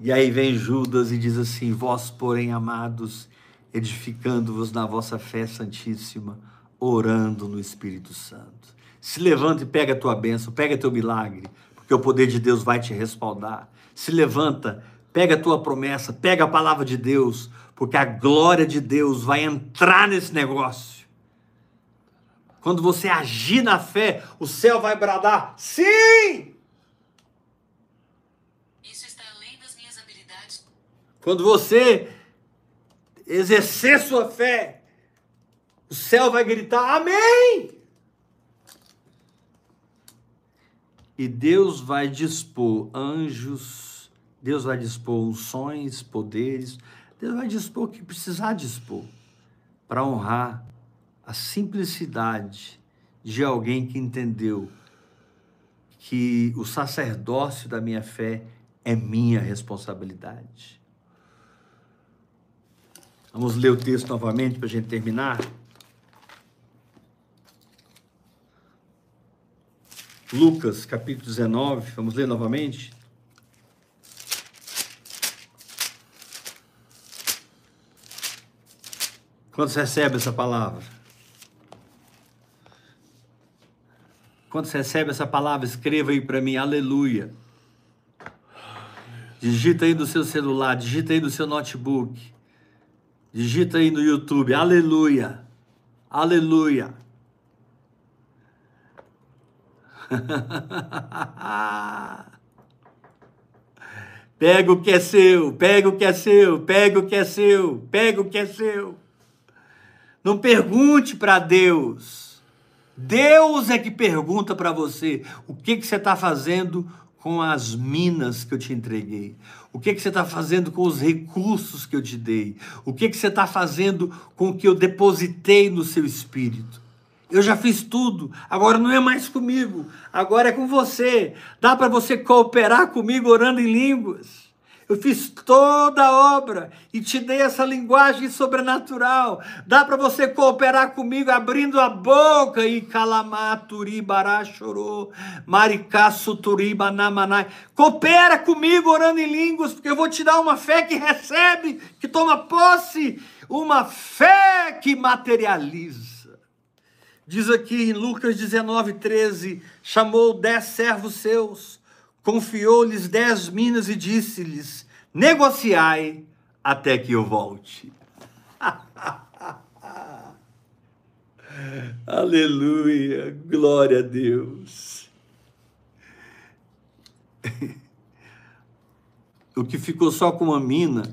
E aí vem Judas e diz assim: Vós, porém, amados, edificando-vos na vossa fé santíssima, orando no Espírito Santo. Se levanta e pega a tua bênção, pega teu milagre, porque o poder de Deus vai te respaldar. Se levanta, pega a tua promessa, pega a palavra de Deus, porque a glória de Deus vai entrar nesse negócio. Quando você agir na fé, o céu vai bradar: sim! Quando você exercer sua fé, o céu vai gritar: Amém! E Deus vai dispor anjos, Deus vai dispor unções, poderes, Deus vai dispor o que precisar dispor para honrar a simplicidade de alguém que entendeu que o sacerdócio da minha fé é minha responsabilidade. Vamos ler o texto novamente para a gente terminar. Lucas, capítulo 19, vamos ler novamente? Quantos recebe essa palavra? Quantos recebe essa palavra? Escreva aí para mim, aleluia. Digita aí do seu celular, digita aí do seu notebook. Digita aí no YouTube, aleluia. Aleluia. [LAUGHS] pega o que é seu, pega o que é seu, pega o que é seu, pega o que é seu. Não pergunte para Deus. Deus é que pergunta para você o que, que você está fazendo com as minas que eu te entreguei. O que, que você está fazendo com os recursos que eu te dei? O que, que você está fazendo com o que eu depositei no seu espírito? Eu já fiz tudo, agora não é mais comigo, agora é com você. Dá para você cooperar comigo orando em línguas. Eu fiz toda a obra e te dei essa linguagem sobrenatural. Dá para você cooperar comigo abrindo a boca e calamaturi bará chorou, maricá suturiba namanai. Coopera comigo orando em línguas, porque eu vou te dar uma fé que recebe, que toma posse, uma fé que materializa. Diz aqui em Lucas 19, 13: chamou dez servos seus confiou-lhes dez minas e disse-lhes: negociai até que eu volte. [LAUGHS] Aleluia, glória a Deus. o que ficou só com uma mina,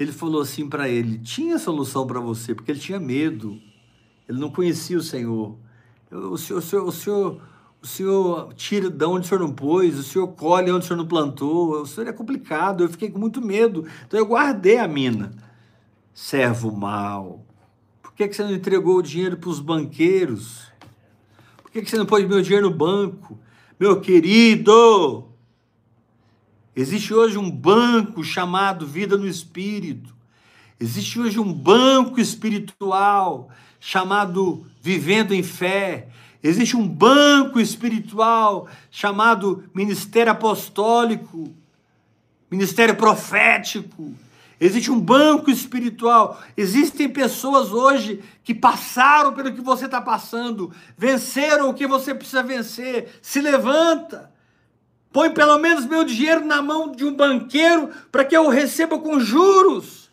ele falou assim para ele: tinha solução para você, porque ele tinha medo, ele não conhecia o Senhor. O senhor, o senhor, o senhor o senhor tira de onde o senhor não pôs, o senhor colhe onde o senhor não plantou, o senhor é complicado, eu fiquei com muito medo, então eu guardei a mina. Servo mal, por que, que você não entregou o dinheiro para os banqueiros? Por que, que você não pôs meu dinheiro no banco? Meu querido, existe hoje um banco chamado Vida no Espírito, existe hoje um banco espiritual chamado Vivendo em Fé, Existe um banco espiritual chamado ministério apostólico, ministério profético. Existe um banco espiritual. Existem pessoas hoje que passaram pelo que você está passando, venceram o que você precisa vencer. Se levanta. Põe pelo menos meu dinheiro na mão de um banqueiro para que eu receba com juros.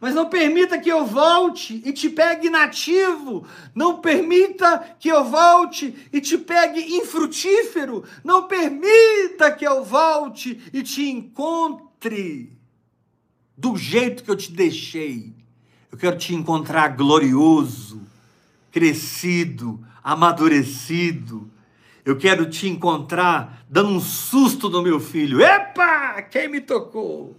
Mas não permita que eu volte e te pegue inativo. Não permita que eu volte e te pegue infrutífero. Não permita que eu volte e te encontre do jeito que eu te deixei. Eu quero te encontrar glorioso, crescido, amadurecido. Eu quero te encontrar dando um susto no meu filho. Epa! Quem me tocou?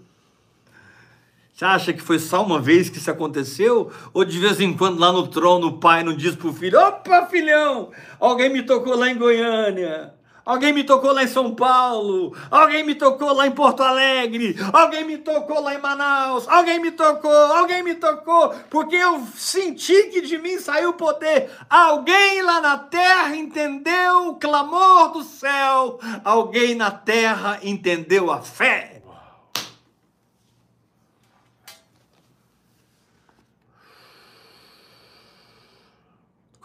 Você acha que foi só uma vez que isso aconteceu? Ou de vez em quando lá no trono o pai não diz para o filho: opa, filhão, alguém me tocou lá em Goiânia. Alguém me tocou lá em São Paulo, alguém me tocou lá em Porto Alegre, alguém me tocou lá em Manaus, alguém me tocou, alguém me tocou, porque eu senti que de mim saiu poder. Alguém lá na terra entendeu o clamor do céu, alguém na terra entendeu a fé.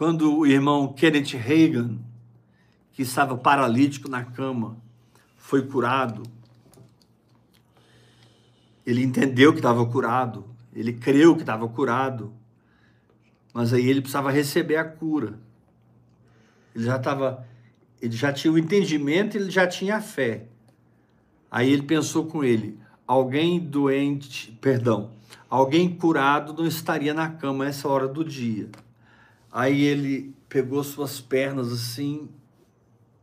Quando o irmão Kenneth Reagan, que estava paralítico na cama, foi curado, ele entendeu que estava curado, ele creu que estava curado, mas aí ele precisava receber a cura. Ele já estava, ele já tinha o entendimento, ele já tinha a fé. Aí ele pensou com ele: alguém doente, perdão, alguém curado não estaria na cama essa hora do dia. Aí ele pegou suas pernas assim,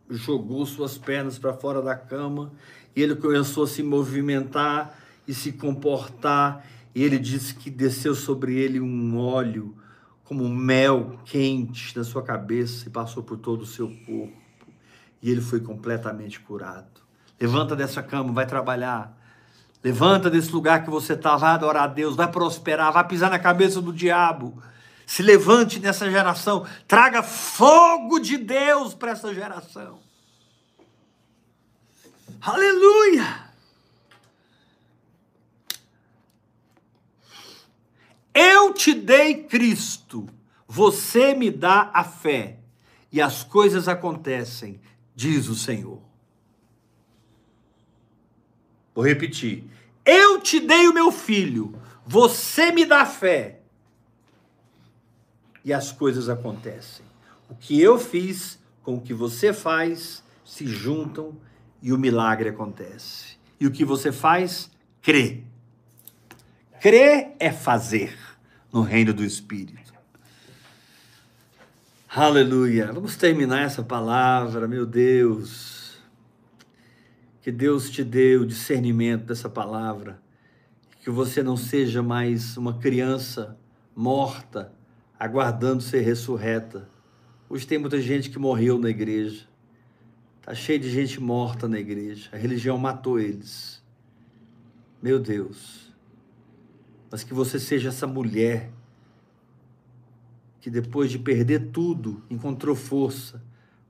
jogou suas pernas para fora da cama, e ele começou a se movimentar e se comportar, e ele disse que desceu sobre ele um óleo como mel quente da sua cabeça e passou por todo o seu corpo. E ele foi completamente curado. Levanta dessa cama, vai trabalhar. Levanta desse lugar que você está, vai adorar a Deus, vai prosperar, vai pisar na cabeça do diabo se levante nessa geração, traga fogo de Deus para essa geração. Aleluia! Eu te dei Cristo, você me dá a fé. e as coisas acontecem, diz o Senhor. Vou repetir. Eu te dei o meu filho, você me dá fé. E as coisas acontecem. O que eu fiz com o que você faz se juntam e o milagre acontece. E o que você faz? Crê. Crer é fazer no reino do Espírito. Aleluia. Vamos terminar essa palavra, meu Deus. Que Deus te dê o discernimento dessa palavra. Que você não seja mais uma criança morta, aguardando ser ressurreta. Hoje tem muita gente que morreu na igreja. Está cheio de gente morta na igreja. A religião matou eles. Meu Deus. Mas que você seja essa mulher que depois de perder tudo, encontrou força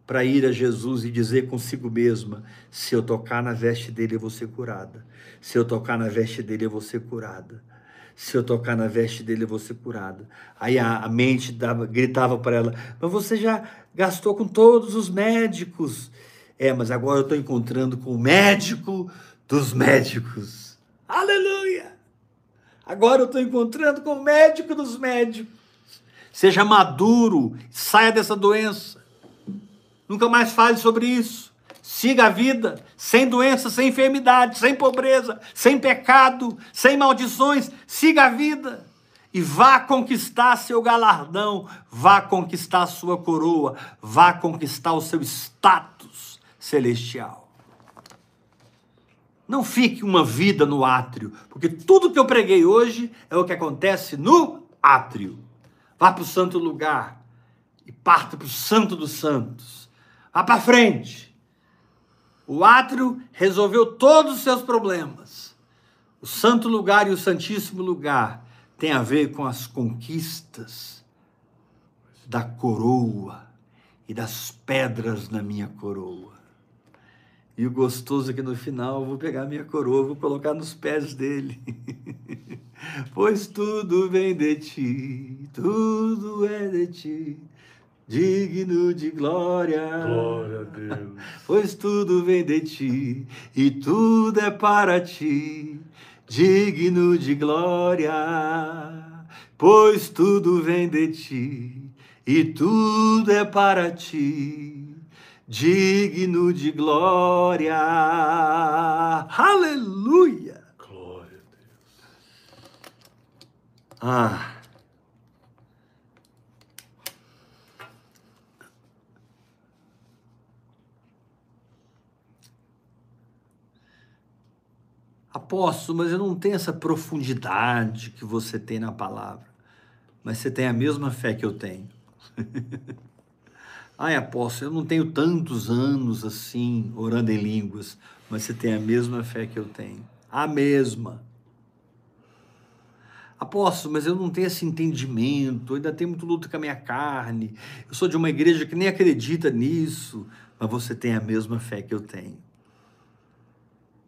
para ir a Jesus e dizer consigo mesma: se eu tocar na veste dele, eu vou ser curada. Se eu tocar na veste dele, eu vou ser curada. Se eu tocar na veste dele, eu vou ser curada. Aí a, a mente dava, gritava para ela: Mas você já gastou com todos os médicos. É, mas agora eu estou encontrando com o médico dos médicos. Aleluia! Agora eu estou encontrando com o médico dos médicos. Seja maduro, saia dessa doença. Nunca mais fale sobre isso. Siga a vida sem doença, sem enfermidade, sem pobreza, sem pecado, sem maldições. Siga a vida e vá conquistar seu galardão, vá conquistar sua coroa, vá conquistar o seu status celestial. Não fique uma vida no átrio, porque tudo que eu preguei hoje é o que acontece no átrio. Vá para o santo lugar e parta para o santo dos santos. Vá para frente. O átrio resolveu todos os seus problemas. O santo lugar e o santíssimo lugar tem a ver com as conquistas da coroa e das pedras na minha coroa. E o gostoso é que no final eu vou pegar minha coroa, vou colocar nos pés dele. [LAUGHS] pois tudo vem de ti, tudo é de ti, digno de glória. Glória a Deus. [LAUGHS] Pois tudo vem de ti e tudo é para ti, digno de glória. Pois tudo vem de ti e tudo é para ti digno de glória. Aleluia! Glória a Deus. Ah. Apóstolo, mas eu não tenho essa profundidade que você tem na palavra. Mas você tem a mesma fé que eu tenho. [LAUGHS] Ai, apóstolo, eu não tenho tantos anos assim orando em línguas, mas você tem a mesma fé que eu tenho. A mesma. Apóstolo, mas eu não tenho esse entendimento, eu ainda tenho muito luto com a minha carne. Eu sou de uma igreja que nem acredita nisso, mas você tem a mesma fé que eu tenho.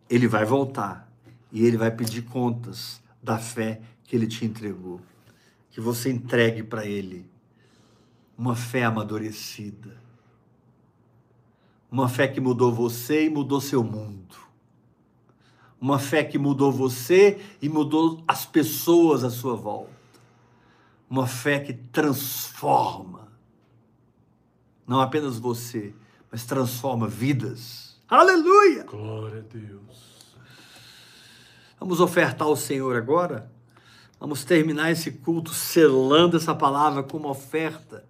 Ele vai voltar e ele vai pedir contas da fé que ele te entregou. Que você entregue para ele uma fé amadurecida. Uma fé que mudou você e mudou seu mundo. Uma fé que mudou você e mudou as pessoas à sua volta. Uma fé que transforma. Não apenas você, mas transforma vidas. Aleluia! Glória a Deus. Vamos ofertar ao Senhor agora? Vamos terminar esse culto selando essa palavra como oferta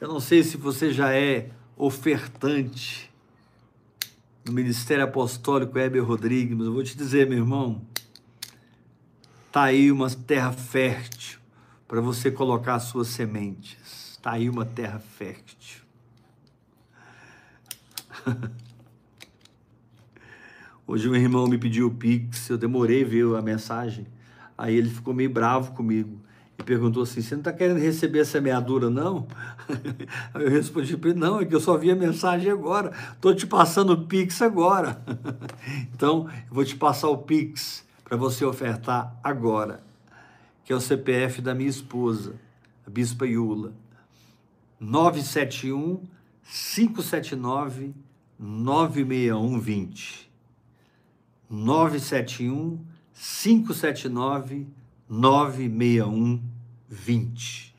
eu não sei se você já é ofertante no Ministério Apostólico Heber Rodrigues, mas eu vou te dizer, meu irmão, tá aí uma terra fértil para você colocar as suas sementes. Tá aí uma terra fértil. [LAUGHS] Hoje um irmão me pediu o Pix, eu demorei ver a mensagem. Aí ele ficou meio bravo comigo e perguntou assim: Você não está querendo receber a semeadura, não? [LAUGHS] Aí eu respondi para ele: Não, é que eu só vi a mensagem agora, estou te passando o Pix agora. [LAUGHS] então, eu vou te passar o Pix para você ofertar agora, que é o CPF da minha esposa, a Bispa Iula. 971 579 96120. 971 579 96120.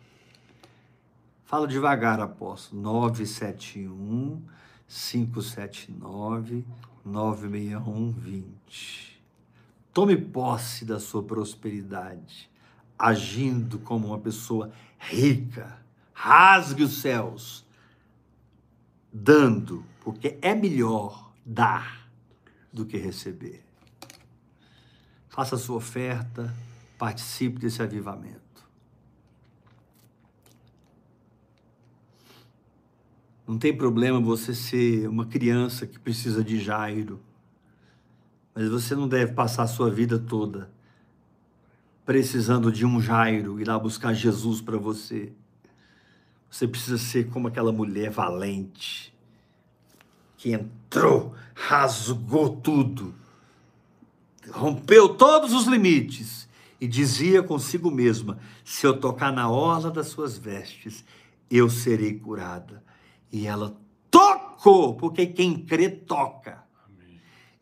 Fala devagar, apóstolo. 971 579 96120. Tome posse da sua prosperidade, agindo como uma pessoa rica. Rasgue os céus, dando, porque é melhor dar do que receber. Faça a sua oferta, participe desse avivamento. Não tem problema você ser uma criança que precisa de Jairo, mas você não deve passar a sua vida toda precisando de um Jairo ir lá buscar Jesus para você. Você precisa ser como aquela mulher valente que entrou, rasgou tudo, rompeu todos os limites e dizia consigo mesma: se eu tocar na orla das suas vestes, eu serei curada. E ela tocou, porque quem crê toca.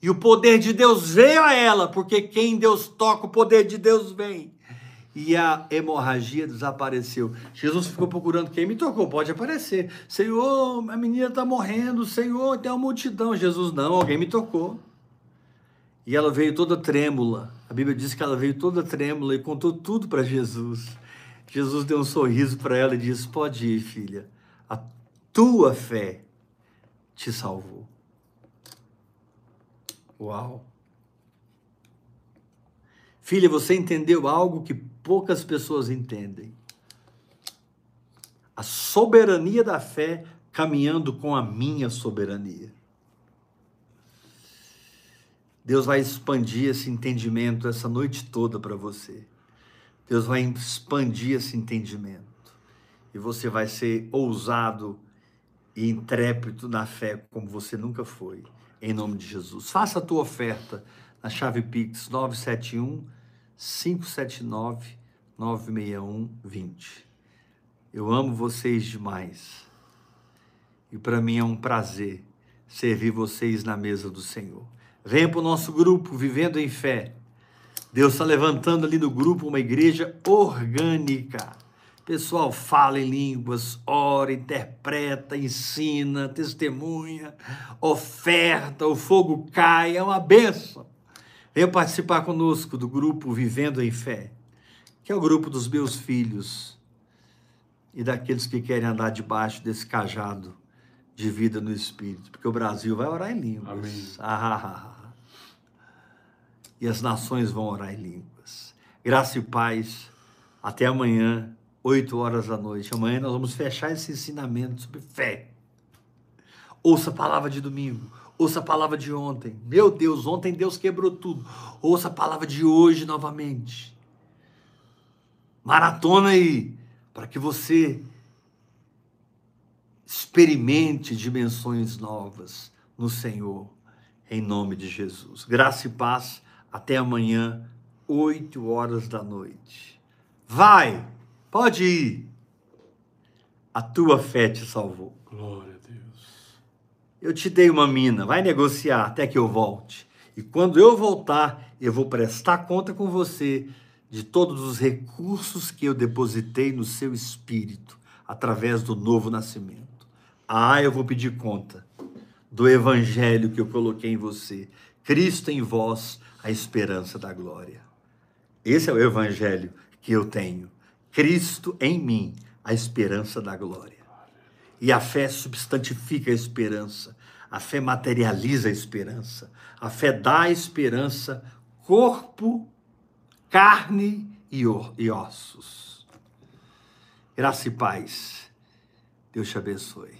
E o poder de Deus veio a ela, porque quem Deus toca, o poder de Deus vem e a hemorragia desapareceu. Jesus ficou procurando quem me tocou, pode aparecer. Senhor, a menina está morrendo, Senhor, tem uma multidão. Jesus, não, alguém me tocou. E ela veio toda trêmula. A Bíblia diz que ela veio toda trêmula e contou tudo para Jesus. Jesus deu um sorriso para ela e disse: Pode ir, filha, a tua fé te salvou. Uau! Filha, você entendeu algo que poucas pessoas entendem. A soberania da fé caminhando com a minha soberania. Deus vai expandir esse entendimento essa noite toda para você. Deus vai expandir esse entendimento. E você vai ser ousado e intrépido na fé como você nunca foi. Em nome de Jesus. Faça a tua oferta na chave Pix 971 579 961 20. Eu amo vocês demais. E para mim é um prazer servir vocês na mesa do Senhor. Venha para o nosso grupo Vivendo em Fé. Deus está levantando ali no grupo uma igreja orgânica. Pessoal, fala em línguas, ora, interpreta, ensina, testemunha, oferta, o fogo cai, é uma benção. Venha participar conosco do grupo Vivendo em Fé, que é o grupo dos meus filhos e daqueles que querem andar debaixo desse cajado de vida no Espírito, porque o Brasil vai orar em línguas. Ah, ah, ah, ah. E as nações vão orar em línguas. Graça e paz. Até amanhã, 8 horas da noite. Amanhã nós vamos fechar esse ensinamento sobre fé. Ouça a palavra de domingo. Ouça a palavra de ontem. Meu Deus, ontem Deus quebrou tudo. Ouça a palavra de hoje novamente. Maratona aí, para que você experimente dimensões novas no Senhor, em nome de Jesus. Graça e paz. Até amanhã, 8 horas da noite. Vai, pode ir. A tua fé te salvou. Glória eu te dei uma mina, vai negociar até que eu volte. E quando eu voltar, eu vou prestar conta com você de todos os recursos que eu depositei no seu espírito através do novo nascimento. Ah, eu vou pedir conta do evangelho que eu coloquei em você. Cristo em vós, a esperança da glória. Esse é o evangelho que eu tenho. Cristo em mim, a esperança da glória. E a fé substantifica a esperança. A fé materializa a esperança. A fé dá a esperança corpo, carne e ossos. Graça e paz. Deus te abençoe.